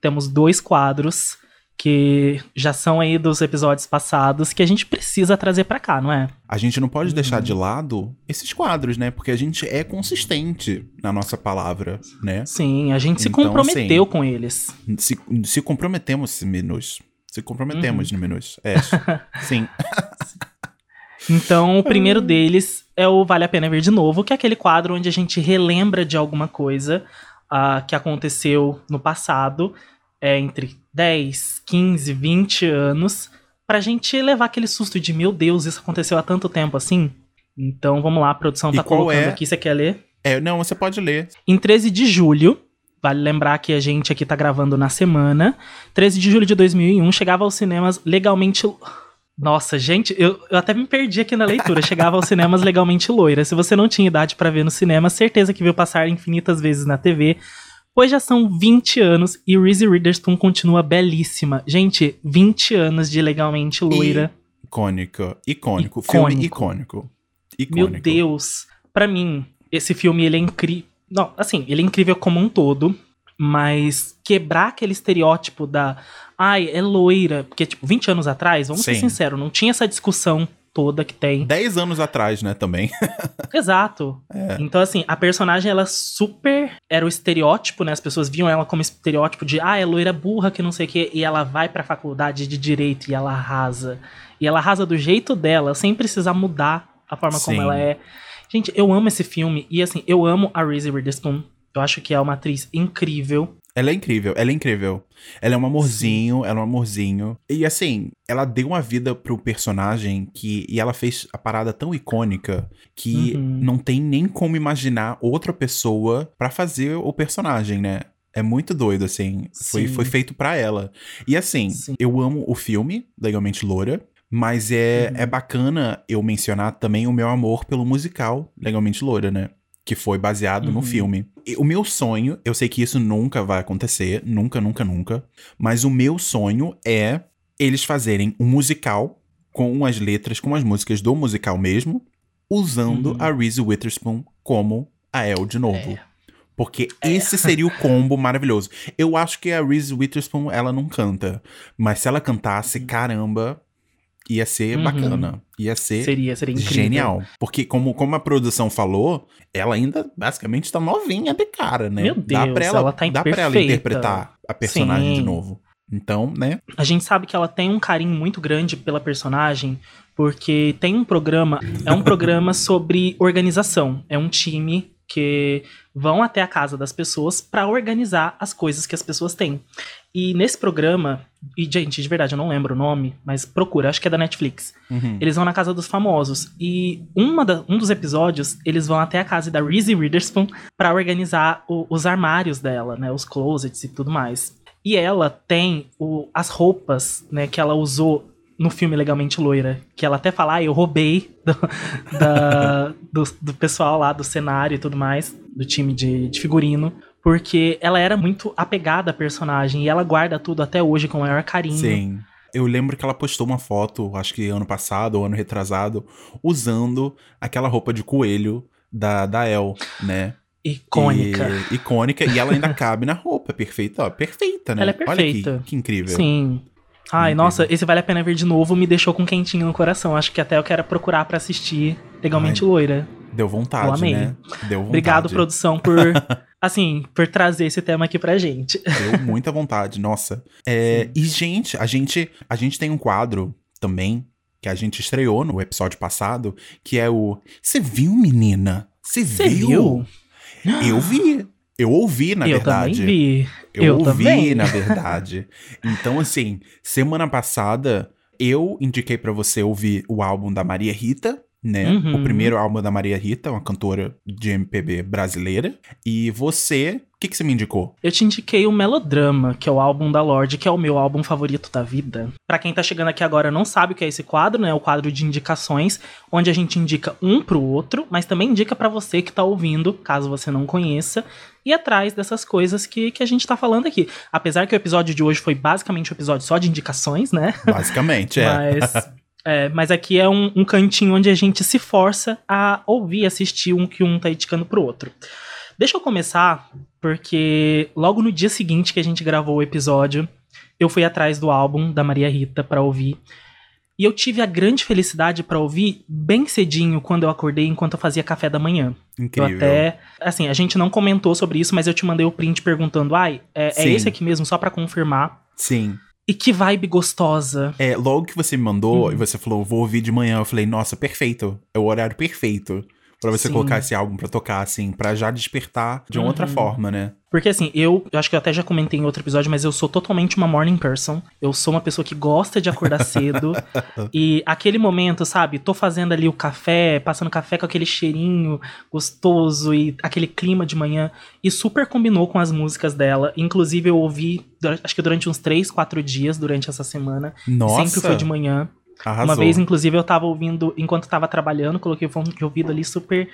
temos dois quadros que já são aí dos episódios passados que a gente precisa trazer pra cá, não é? A gente não pode Uhum. deixar de lado esses quadros, né? Porque a gente é consistente na nossa palavra, né? Sim, a gente se Então, comprometeu assim, com eles. Se, se comprometemos, Minus. Se comprometemos, Uhum. no Minus. É. Sim. Então, o primeiro deles é o Vale a Pena Ver de Novo, que é aquele quadro onde a gente relembra de alguma coisa ah, que aconteceu no passado, é, entre 10, 15, 20 anos, pra gente levar aquele susto de, meu Deus, isso aconteceu há tanto tempo assim? Então, vamos lá, a produção E tá colocando é? aqui, você quer ler? É, não, você pode ler. Em 13 de julho, vale lembrar que a gente aqui tá gravando na semana, 13 de julho de 2001, chegava aos cinemas legalmente. Nossa, gente, eu, eu até me perdi aqui na leitura. Chegava aos cinemas legalmente loira. Se você não tinha idade pra ver no cinema, certeza que viu passar infinitas vezes na TV. Pois já são 20 anos e Reese Witherspoon continua belíssima. Gente, 20 anos de legalmente loira. Icônico. Icônico. Filme Icônico. icônico. Icônico. Meu Deus. Pra mim, esse filme ele é incrível. Não, assim, ele é incrível como um todo, mas quebrar aquele estereótipo da ai, é loira, porque tipo, 20 anos atrás, vamos ser Sim. sinceros, não tinha essa discussão toda que tem. 10 anos atrás, né, também. Exato. É. Então assim, a personagem ela super era o estereótipo, né? As pessoas viam ela como estereótipo de ah, é loira burra que não sei o quê, e ela vai pra faculdade de direito e ela arrasa. E ela arrasa do jeito dela, sem precisar mudar a forma como Sim. ela é. Gente, eu amo esse filme e assim, eu amo a Reese Witherspoon. Eu acho que é uma atriz incrível. Ela é incrível, ela é incrível. Ela é um amorzinho, ela é um amorzinho. E assim, ela deu uma vida pro personagem que. E ela fez a parada tão icônica que Uhum. não tem nem como imaginar outra pessoa pra fazer o personagem, né? É muito doido, assim. Foi, Sim. foi feito pra ela. E assim, Sim. eu amo o filme, Legalmente Loura. Mas é, Uhum. é bacana eu mencionar também o meu amor pelo musical Legalmente Loura, né? Que foi baseado no Uhum. filme. E o meu sonho, eu sei que isso nunca vai acontecer, nunca, nunca, nunca. Mas o meu sonho é eles fazerem um musical com as letras, com as músicas do musical mesmo, usando Uhum. a Reese Witherspoon como a El de novo. É. Porque esse seria o combo maravilhoso. Eu acho que a Reese Witherspoon, ela não canta. Mas se ela cantasse, caramba, ia ser Uhum. bacana. Ia ser Seria, seria incrível. genial. Porque como, como a produção falou, ela ainda basicamente tá novinha de cara, né? Meu dá Deus, pra ela, ela tá dá pra ela interpretar a personagem de Sim. novo. Então, né? A gente sabe que ela tem um carinho muito grande pela personagem, porque tem um programa, é um programa sobre organização. É um time que vão até a casa das pessoas para organizar as coisas que as pessoas têm. E nesse programa, e gente, de verdade, eu não lembro o nome, mas procura, acho que é da Netflix. Uhum. Eles vão na casa dos famosos. E uma da- um dos episódios, eles vão até a casa da Reese Witherspoon para organizar o- os armários dela, né? Os closets e tudo mais. E ela tem o- as roupas, né, que ela usou no filme Legalmente Loira. Que ela até fala, ah, eu roubei do, da- do, do pessoal lá do cenário e tudo mais, do time de, de figurino. Porque ela era muito apegada à personagem e ela guarda tudo até hoje com o maior carinho. Sim. Eu lembro que ela postou uma foto, acho que ano passado ou ano retrasado, usando aquela roupa de coelho da, da El, né? Icônica. E, icônica. E ela ainda cabe na roupa. Perfeita, ó. Perfeita, né? Ela é perfeita. Olha que, que incrível. Sim. Ai, nossa, esse vale a pena ver de novo, me deixou com quentinho no coração. Acho que até eu quero procurar pra assistir Legalmente Ai, Loira. Deu Eu vontade, amei. né? Deu vontade. Obrigado, produção, por assim, por trazer esse tema aqui pra gente. Deu muita vontade, nossa. É, e, gente, a gente, a gente tem um quadro também que a gente estreou no episódio passado, que é o Você viu, menina? Você Você viu? viu? Eu vi. Eu ouvi, na eu verdade. também vi. Eu, Eu ouvi, também. na verdade. Então, assim, semana passada eu indiquei pra você ouvir o álbum da Maria Rita, né? Uhum. O primeiro álbum da Maria Rita, uma cantora de MPB brasileira. E você, o que, que você me indicou? Eu te indiquei o Melodrama, que é o álbum da Lorde, que é o meu álbum favorito da vida. Pra quem tá chegando aqui agora não sabe o que é esse quadro, né? É o quadro de indicações, onde a gente indica um pro outro, mas também indica pra você que tá ouvindo, caso você não conheça, e atrás dessas coisas que, que a gente tá falando aqui. Apesar que o episódio de hoje foi basicamente um episódio só de indicações, né? Basicamente, é. Mas, é, mas aqui é um, um cantinho onde a gente se força a ouvir, assistir um que um tá indicando pro outro. Deixa eu começar, porque logo no dia seguinte que a gente gravou o episódio, eu fui atrás do álbum da Maria Rita pra ouvir. E eu tive a grande felicidade pra ouvir bem cedinho quando eu acordei enquanto eu fazia café da manhã. Eu Incrível. até. Assim, a gente não comentou sobre isso, mas eu te mandei o print perguntando: ai, é, é esse aqui mesmo, só pra confirmar. Sim. E que vibe gostosa. É, logo que você me mandou Uhum. e você falou, vou ouvir de manhã, eu falei, nossa, perfeito. É o horário perfeito pra você Sim. colocar esse álbum pra tocar, assim, pra já despertar de uma outra Uhum. forma, né? Porque assim, eu, eu acho que eu até já comentei em outro episódio, mas eu sou totalmente uma morning person. Eu sou uma pessoa que gosta de acordar cedo. e aquele momento, sabe? Tô fazendo ali o café, passando café com aquele cheirinho gostoso e aquele clima de manhã. E super combinou com as músicas dela. Inclusive, eu ouvi, acho que durante uns três, quatro dias durante essa semana. Nossa, Sempre foi de manhã. Arrasou. Uma vez, inclusive, eu tava ouvindo, enquanto tava trabalhando, coloquei o fone de ouvido ali super.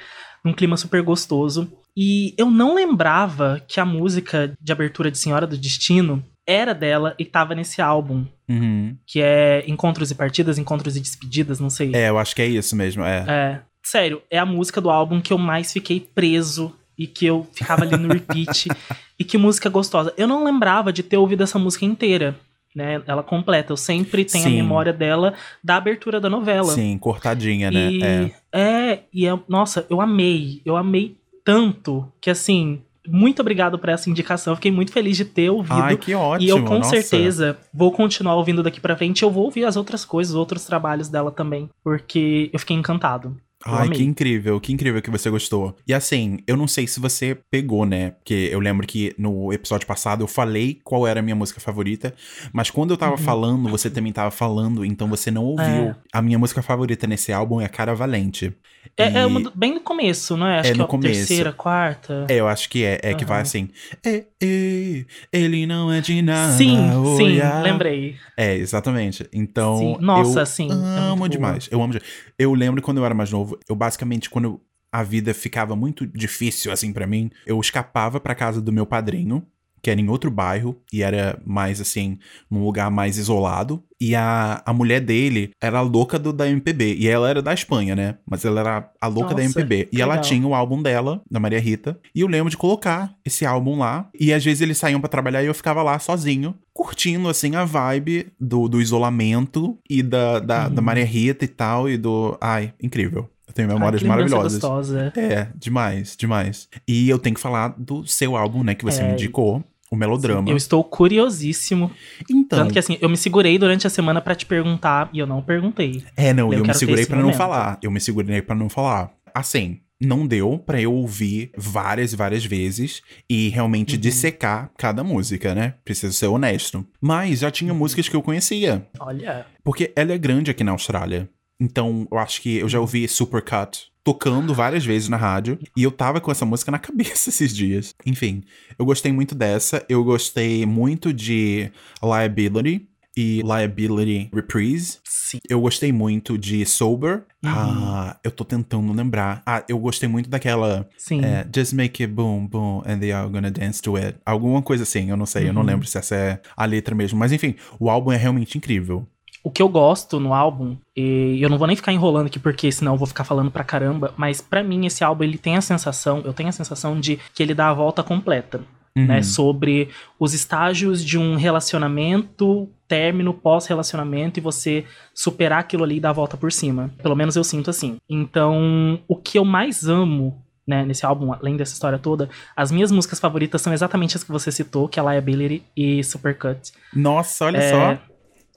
num clima super gostoso. E eu não lembrava que a música de abertura de Senhora do Destino era dela e tava nesse álbum. Uhum. Que é Encontros e Partidas, Encontros e Despedidas, não sei. É, eu acho que é isso mesmo, é. É. Sério, é a música do álbum que eu mais fiquei preso e que eu ficava ali no repeat. e que música gostosa. Eu não lembrava de ter ouvido essa música inteira. Né, ela completa. Eu sempre tenho Sim. a memória dela da abertura da novela. Sim, cortadinha, né? E É. é, e é, nossa, eu amei, eu amei tanto que assim, muito obrigado por essa indicação. Eu fiquei muito feliz de ter ouvido. Ai, que ótimo. e eu com nossa. certeza vou continuar ouvindo daqui pra frente. Eu vou ouvir as outras coisas, os outros trabalhos dela também, porque eu fiquei encantado. Ai, que incrível, que incrível que você gostou. E assim, eu não sei se você pegou, né? Porque eu lembro que no episódio passado eu falei qual era a minha música favorita, mas quando eu tava Uhum. falando, você também tava falando, então você não ouviu. É. A minha música favorita nesse álbum é Cara Valente. É, E- é uma do- bem no começo, não é? Acho É que no é a começo. terceira, quarta. É, eu acho que é, é que vai assim. É, é, ele não é de nada. sim, sim, olhar." lembrei. É, exatamente. Então. Sim. Nossa, eu sim, é Amo demais. Eu amo demais. Eu lembro quando eu era mais novo, eu basicamente, quando a vida ficava muito difícil, assim, pra mim, eu escapava pra casa do meu padrinho, que era em outro bairro, e era mais, assim, num lugar mais isolado. E a, a mulher dele era a louca do, da MPB. E ela era da Espanha, né? Mas ela era a louca da Nossa, MPB. E que ela legal. tinha o álbum dela, da Maria Rita. E eu lembro de colocar esse álbum lá. E às vezes eles saíam pra trabalhar e eu ficava lá sozinho, curtindo, assim, a vibe do, do isolamento e da, da, da Uhum. Maria Rita e tal. E do. Ai, incrível. Eu tenho Ai, memórias lembrança maravilhosas. gostosa. É, demais, demais. E eu tenho que falar do seu álbum, né, que você É. me indicou. o melodrama. Eu estou curiosíssimo. Então, Tanto que assim, eu me segurei durante a semana pra te perguntar e eu não perguntei. é, não, eu eu, me segurei pra não falar. Eu me segurei pra não falar. Assim, não deu pra eu ouvir várias e várias vezes e realmente Uhum. dissecar cada música, né? Preciso ser honesto. Mas já Uhum. tinha músicas que eu conhecia. Olha. Porque ela é grande aqui na Austrália. Então, eu acho que eu já ouvi Supercut tocando várias vezes na rádio. E eu tava com essa música na cabeça esses dias. Enfim, eu gostei muito dessa. Eu gostei muito de Liability e Liability Reprise. Sim. Eu gostei muito de Sober. Uhum. Ah, eu tô tentando lembrar. Ah, eu gostei muito daquela Sim. é, Just make it boom, boom, and they are gonna dance to it. Alguma coisa assim, eu não sei, eu não Uhum. lembro se essa é a letra mesmo. Mas enfim, o álbum é realmente incrível. O que eu gosto no álbum, e eu não vou nem ficar enrolando aqui porque senão eu vou ficar falando pra caramba, mas pra mim esse álbum ele tem a sensação, eu tenho a sensação de que ele dá a volta completa, né, Uhum. sobre os estágios de um relacionamento, término, pós-relacionamento e você superar aquilo ali e dar a volta por cima. Pelo menos eu sinto assim. Então, o que eu mais amo né, nesse álbum, além dessa história toda, as minhas músicas favoritas são exatamente as que você citou, que é Liability e Supercut. Nossa, olha É, só.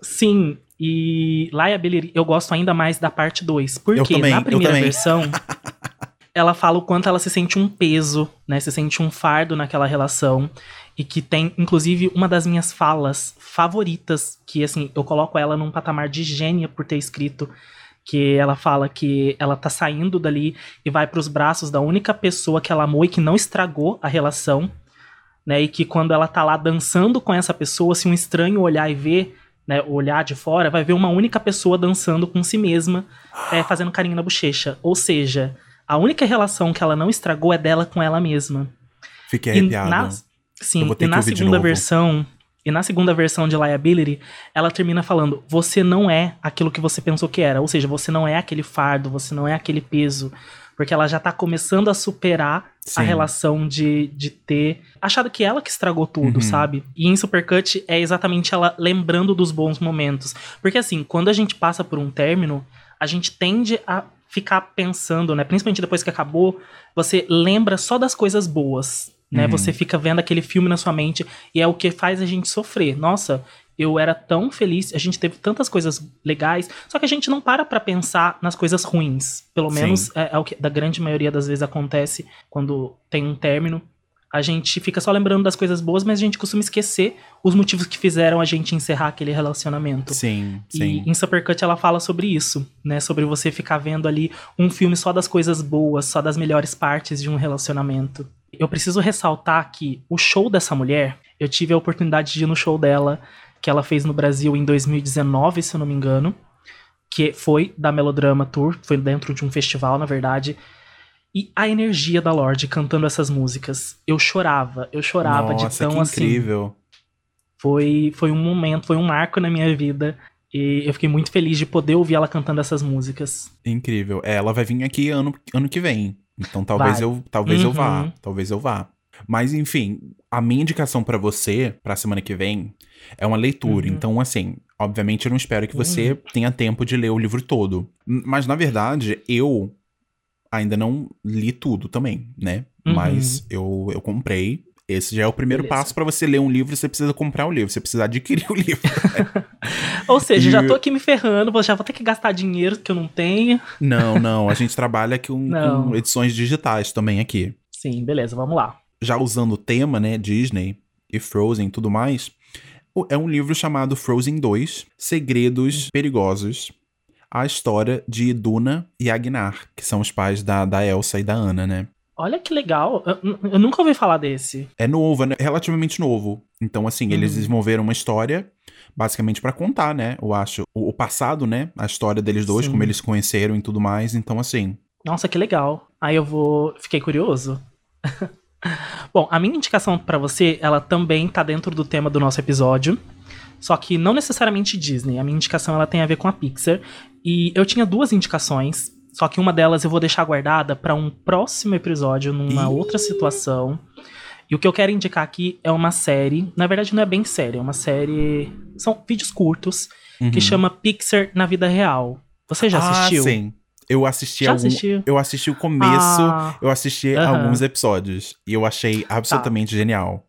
Sim, e Liability eu gosto ainda mais da parte 2. Porque também, na primeira versão, ela fala o quanto ela se sente um peso, né? Se sente um fardo naquela relação. E que tem, inclusive, uma das minhas falas favoritas, que assim, eu coloco ela num patamar de gênia por ter escrito. Que ela fala que ela tá saindo dali e vai pros braços da única pessoa que ela amou e que não estragou a relação. Né, e que quando ela tá lá dançando com essa pessoa, se um estranho olhar e ver, né, olhar de fora, vai ver uma única pessoa dançando com si mesma, é, fazendo carinho na bochecha. Ou seja, a única relação que ela não estragou é dela com ela mesma. Fiquei E arrepiado. na, Eu sim, e na segunda versão, e na segunda versão de Liability, ela termina falando: "Você não é aquilo que você pensou que era", ou seja, você não é aquele fardo, você não é aquele peso, porque ela já tá começando a superar a Sim. relação de, de ter achado que ela que estragou tudo, Uhum. sabe? E em Supercut é exatamente ela lembrando dos bons momentos. Porque assim, quando a gente passa por um término, a gente tende a ficar pensando, né? Principalmente depois que acabou, você lembra só das coisas boas, né? Uhum. Você fica vendo aquele filme na sua mente e é o que faz a gente sofrer. Nossa, eu era tão feliz, a gente teve tantas coisas legais, só que a gente não para pra pensar nas coisas ruins. Pelo Sim. menos é, é o que da grande maioria das vezes acontece quando tem um término. A gente fica só lembrando das coisas boas, mas a gente costuma esquecer os motivos que fizeram a gente encerrar aquele relacionamento. Sim, E sim. em Supercut ela fala sobre isso, né? Sobre você ficar vendo ali um filme só das coisas boas, só das melhores partes de um relacionamento. Eu preciso ressaltar que o show dessa mulher, eu tive a oportunidade de ir no show dela, que ela fez no Brasil em 2019, se eu não me engano, que foi da Melodrama Tour, foi dentro de um festival, na verdade. E a energia da Lorde cantando essas músicas, eu chorava, eu chorava Nossa, de tão que assim. incrível. Foi, foi um momento, foi um marco na minha vida. E eu fiquei muito feliz de poder ouvir ela cantando essas músicas. Incrível. É, ela vai vir aqui ano, ano que vem. Então talvez Vai. eu talvez eu vá, Uhum. talvez eu vá. Mas enfim, a minha indicação pra você pra semana que vem é uma leitura. Uhum. Então assim, obviamente eu não espero que você tenha tempo de ler o livro todo. M- Mas na verdade, eu ainda não li tudo também, né? Uhum. Mas eu eu comprei esse já é o primeiro Beleza. passo pra você ler um livro, você precisa comprar o livro, você precisa adquirir o livro. Ou seja, E- já tô aqui me ferrando, já vou ter que gastar dinheiro que eu não tenho. não, não, a gente trabalha com, Não. com edições digitais também aqui. Sim, beleza, vamos lá. já usando o tema, né, Disney e Frozen e tudo mais, é um livro chamado Frozen 2, Segredos Perigosos, a história de Duna e Agnar, que são os pais da, da Elsa e da Anna, né? Olha que legal. Eu, eu nunca ouvi falar desse. É novo, é relativamente novo. Então, assim, eles Uhum. desenvolveram uma história basicamente pra contar, né, eu acho, o, o passado, né, a história deles dois, Sim. como eles se conheceram e tudo mais. Então, assim, Nossa, que legal. Aí eu vou. Fiquei curioso. Bom, a minha indicação pra você, ela também tá dentro do tema do nosso episódio. Só que não necessariamente Disney. A minha indicação ela tem a ver com a Pixar. E eu tinha duas indicações. Só que uma delas eu vou deixar guardada pra um próximo episódio, numa Ih. outra situação. E o que eu quero indicar aqui é uma série. Na verdade, não é bem série, é uma série. São vídeos curtos que uhum. chama Pixar na vida real. Você já assistiu? Ah, sim. Eu assisti Já algum, assistiu? eu assisti o começo Ah, Eu assisti Aham. alguns episódios e eu achei absolutamente genial.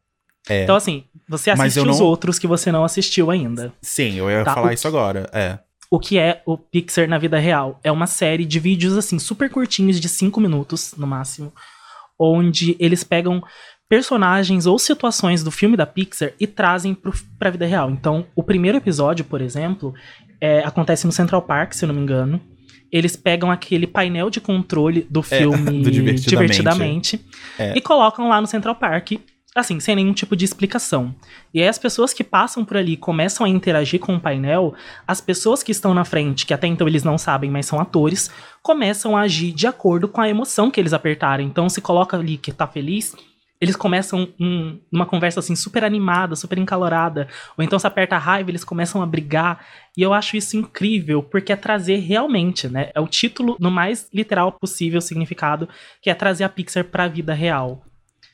É. Então, assim, você assistiu eu os não- outros que você não assistiu ainda. Sim, eu ia Tá, falar isso agora. É. O que é o Pixar na vida real? É uma série de vídeos, assim, super curtinhos, de 5 minutos, no máximo, onde eles pegam personagens ou situações do filme da Pixar e trazem pro, pra vida real. Então, o primeiro episódio, por exemplo, é, acontece no Central Park, se eu não me engano. Eles pegam aquele painel de controle do filme É, do Divertidamente. Divertidamente É. e colocam lá no Central Park, assim, sem nenhum tipo de explicação. E aí as pessoas que passam por ali começam a interagir com o painel, as pessoas que estão na frente, que até então eles não sabem, mas são atores, começam a agir de acordo com a emoção que eles apertaram. Então se coloca ali que tá feliz, eles começam um- uma conversa assim super animada, super encalorada, ou então se aperta a raiva, eles começam a brigar. E eu acho isso incrível, porque é trazer realmente, né? É o título no mais literal possível significado, que é trazer a Pixar pra vida real.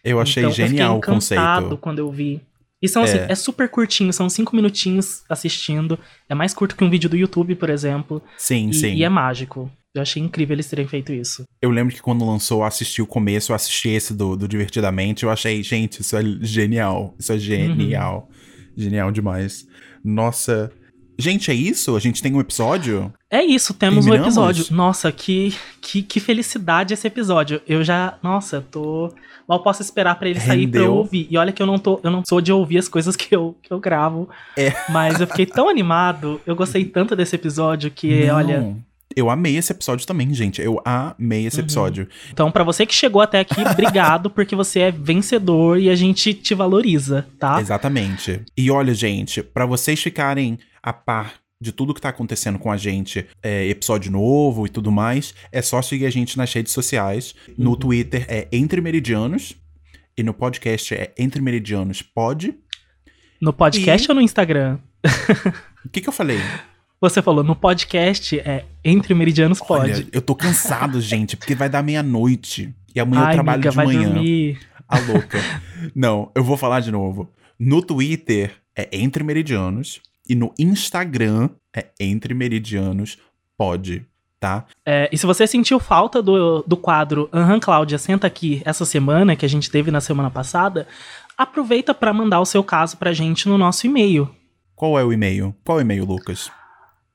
Eu achei Então, genial eu o conceito. quando eu vi. E são assim, É. é. super curtinho, são cinco minutinhos assistindo. É mais curto que um vídeo do YouTube, por exemplo. Sim, E, sim. e é mágico. Eu achei incrível eles terem feito isso. Eu lembro que quando lançou, eu assisti o começo, eu assisti esse do, do Divertidamente, eu achei, gente, isso é genial. Isso é genial. Uhum. Genial demais. Nossa. Gente, é isso? A gente tem um episódio? É isso, temos Terminamos? episódio. Nossa, que, que, que felicidade esse episódio. Eu já, nossa, tô. Mal posso esperar pra ele sair pra eu Rendeu. ouvir. E olha que eu não tô, eu não sou de ouvir as coisas que eu, que eu gravo. É. Mas eu fiquei tão animado, eu gostei tanto desse episódio que, Não. olha. Eu amei esse episódio também, gente. Eu amei esse Uhum. episódio. Então, pra você que chegou até aqui, obrigado, porque você é vencedor e a gente te valoriza, tá? Exatamente. E olha, gente, pra vocês ficarem a par de tudo que tá acontecendo com a gente, é, episódio novo e tudo mais, é só seguir a gente nas redes sociais. No Uhum. Twitter é Entre Meridianos e no podcast é Entre Meridianos Pod. No podcast E- ou no Instagram? O que que eu falei? Você falou, no podcast é Entre Meridianos Pode. Olha, eu tô cansado, gente, porque vai dar meia-noite. E amanhã eu Ai, trabalho amiga, de manhã. dormir. A louca. Não, eu vou falar de novo. No Twitter é Entre Meridianos. E no Instagram é Entre Meridianos Pode, tá? É, e se você sentiu falta do, do quadro Aham, Cláudia, senta aqui essa semana, que a gente teve na semana passada, aproveita pra mandar o seu caso pra gente no nosso e-mail. Qual é o e-mail? Qual é o e-mail, Lucas?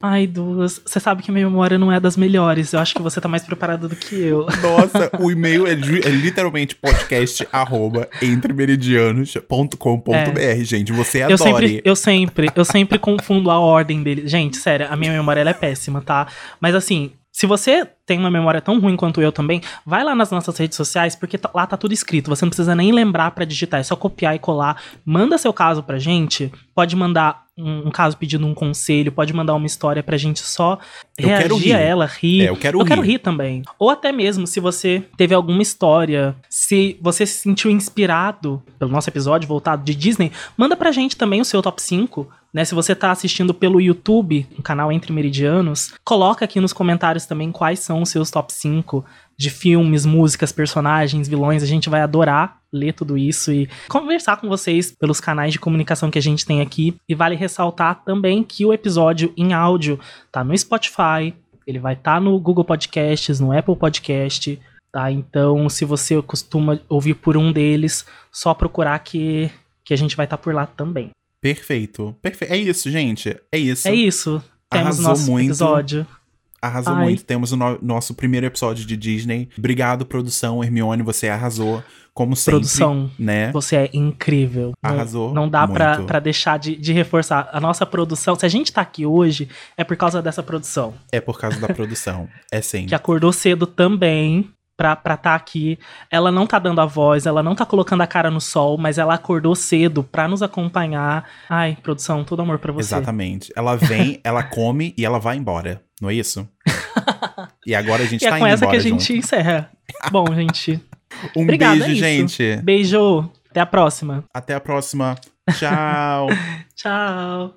Ai, Duas, você sabe que a minha memória não é das melhores. Eu acho que você tá mais preparado do que eu. Nossa, o e-mail é, é literalmente podcast arroba entremeridianos.com.br, gente. Você adore. Eu sempre, eu sempre, eu sempre confundo a ordem dele. Gente, sério, a minha memória é péssima, tá? Mas assim, se você tem uma memória tão ruim quanto eu também, vai lá nas nossas redes sociais, porque tá- lá tá tudo escrito. Você não precisa nem lembrar pra digitar, é só copiar e colar. Manda seu caso pra gente. Pode mandar um, um caso pedindo um conselho, pode mandar uma história pra gente só Eu quero reagir a ela, rir. É, eu quero eu quero rir. rir também. Ou até mesmo se você teve alguma história, se você se sentiu inspirado pelo nosso episódio voltado de Disney, manda pra gente também o seu top 5. Né, se você tá assistindo pelo YouTube, no canal Entre Meridianos, coloca aqui nos comentários também quais são os seus top 5 de filmes, músicas, personagens, vilões. A gente vai adorar ler tudo isso e conversar com vocês pelos canais de comunicação que a gente tem aqui. E vale ressaltar também que o episódio em áudio tá no Spotify, ele vai estar no Google Podcasts, no Apple Podcast, tá? Então, se você costuma ouvir por um deles, só procurar que, que a gente vai estar por lá também. Perfeito. Perfeito. É isso, gente. É isso. É isso. Temos Arrasou nosso muito. episódio. Arrasou Ai. muito. Temos o no- nosso primeiro episódio de Disney. Obrigado, produção. Hermione, você arrasou. Como sempre. Produção, Né? você é incrível. Não- Arrasou Não dá pra, muito. pra deixar de, de reforçar. A nossa produção, se a gente tá aqui hoje, é por causa dessa produção. É por causa da produção. É sim. que acordou cedo também pra estar tá aqui. Ela não tá dando a voz, ela não tá colocando a cara no sol, mas ela acordou cedo pra nos acompanhar. Ai, produção, todo amor pra você. Exatamente. Ela vem, ela come e ela vai embora. Não é isso? e agora a gente E é tá com indo essa que embora a gente junto. encerra. Bom, gente. Um Obrigada, beijo, é gente. Beijo. Até a próxima. Até a próxima. Tchau. Tchau.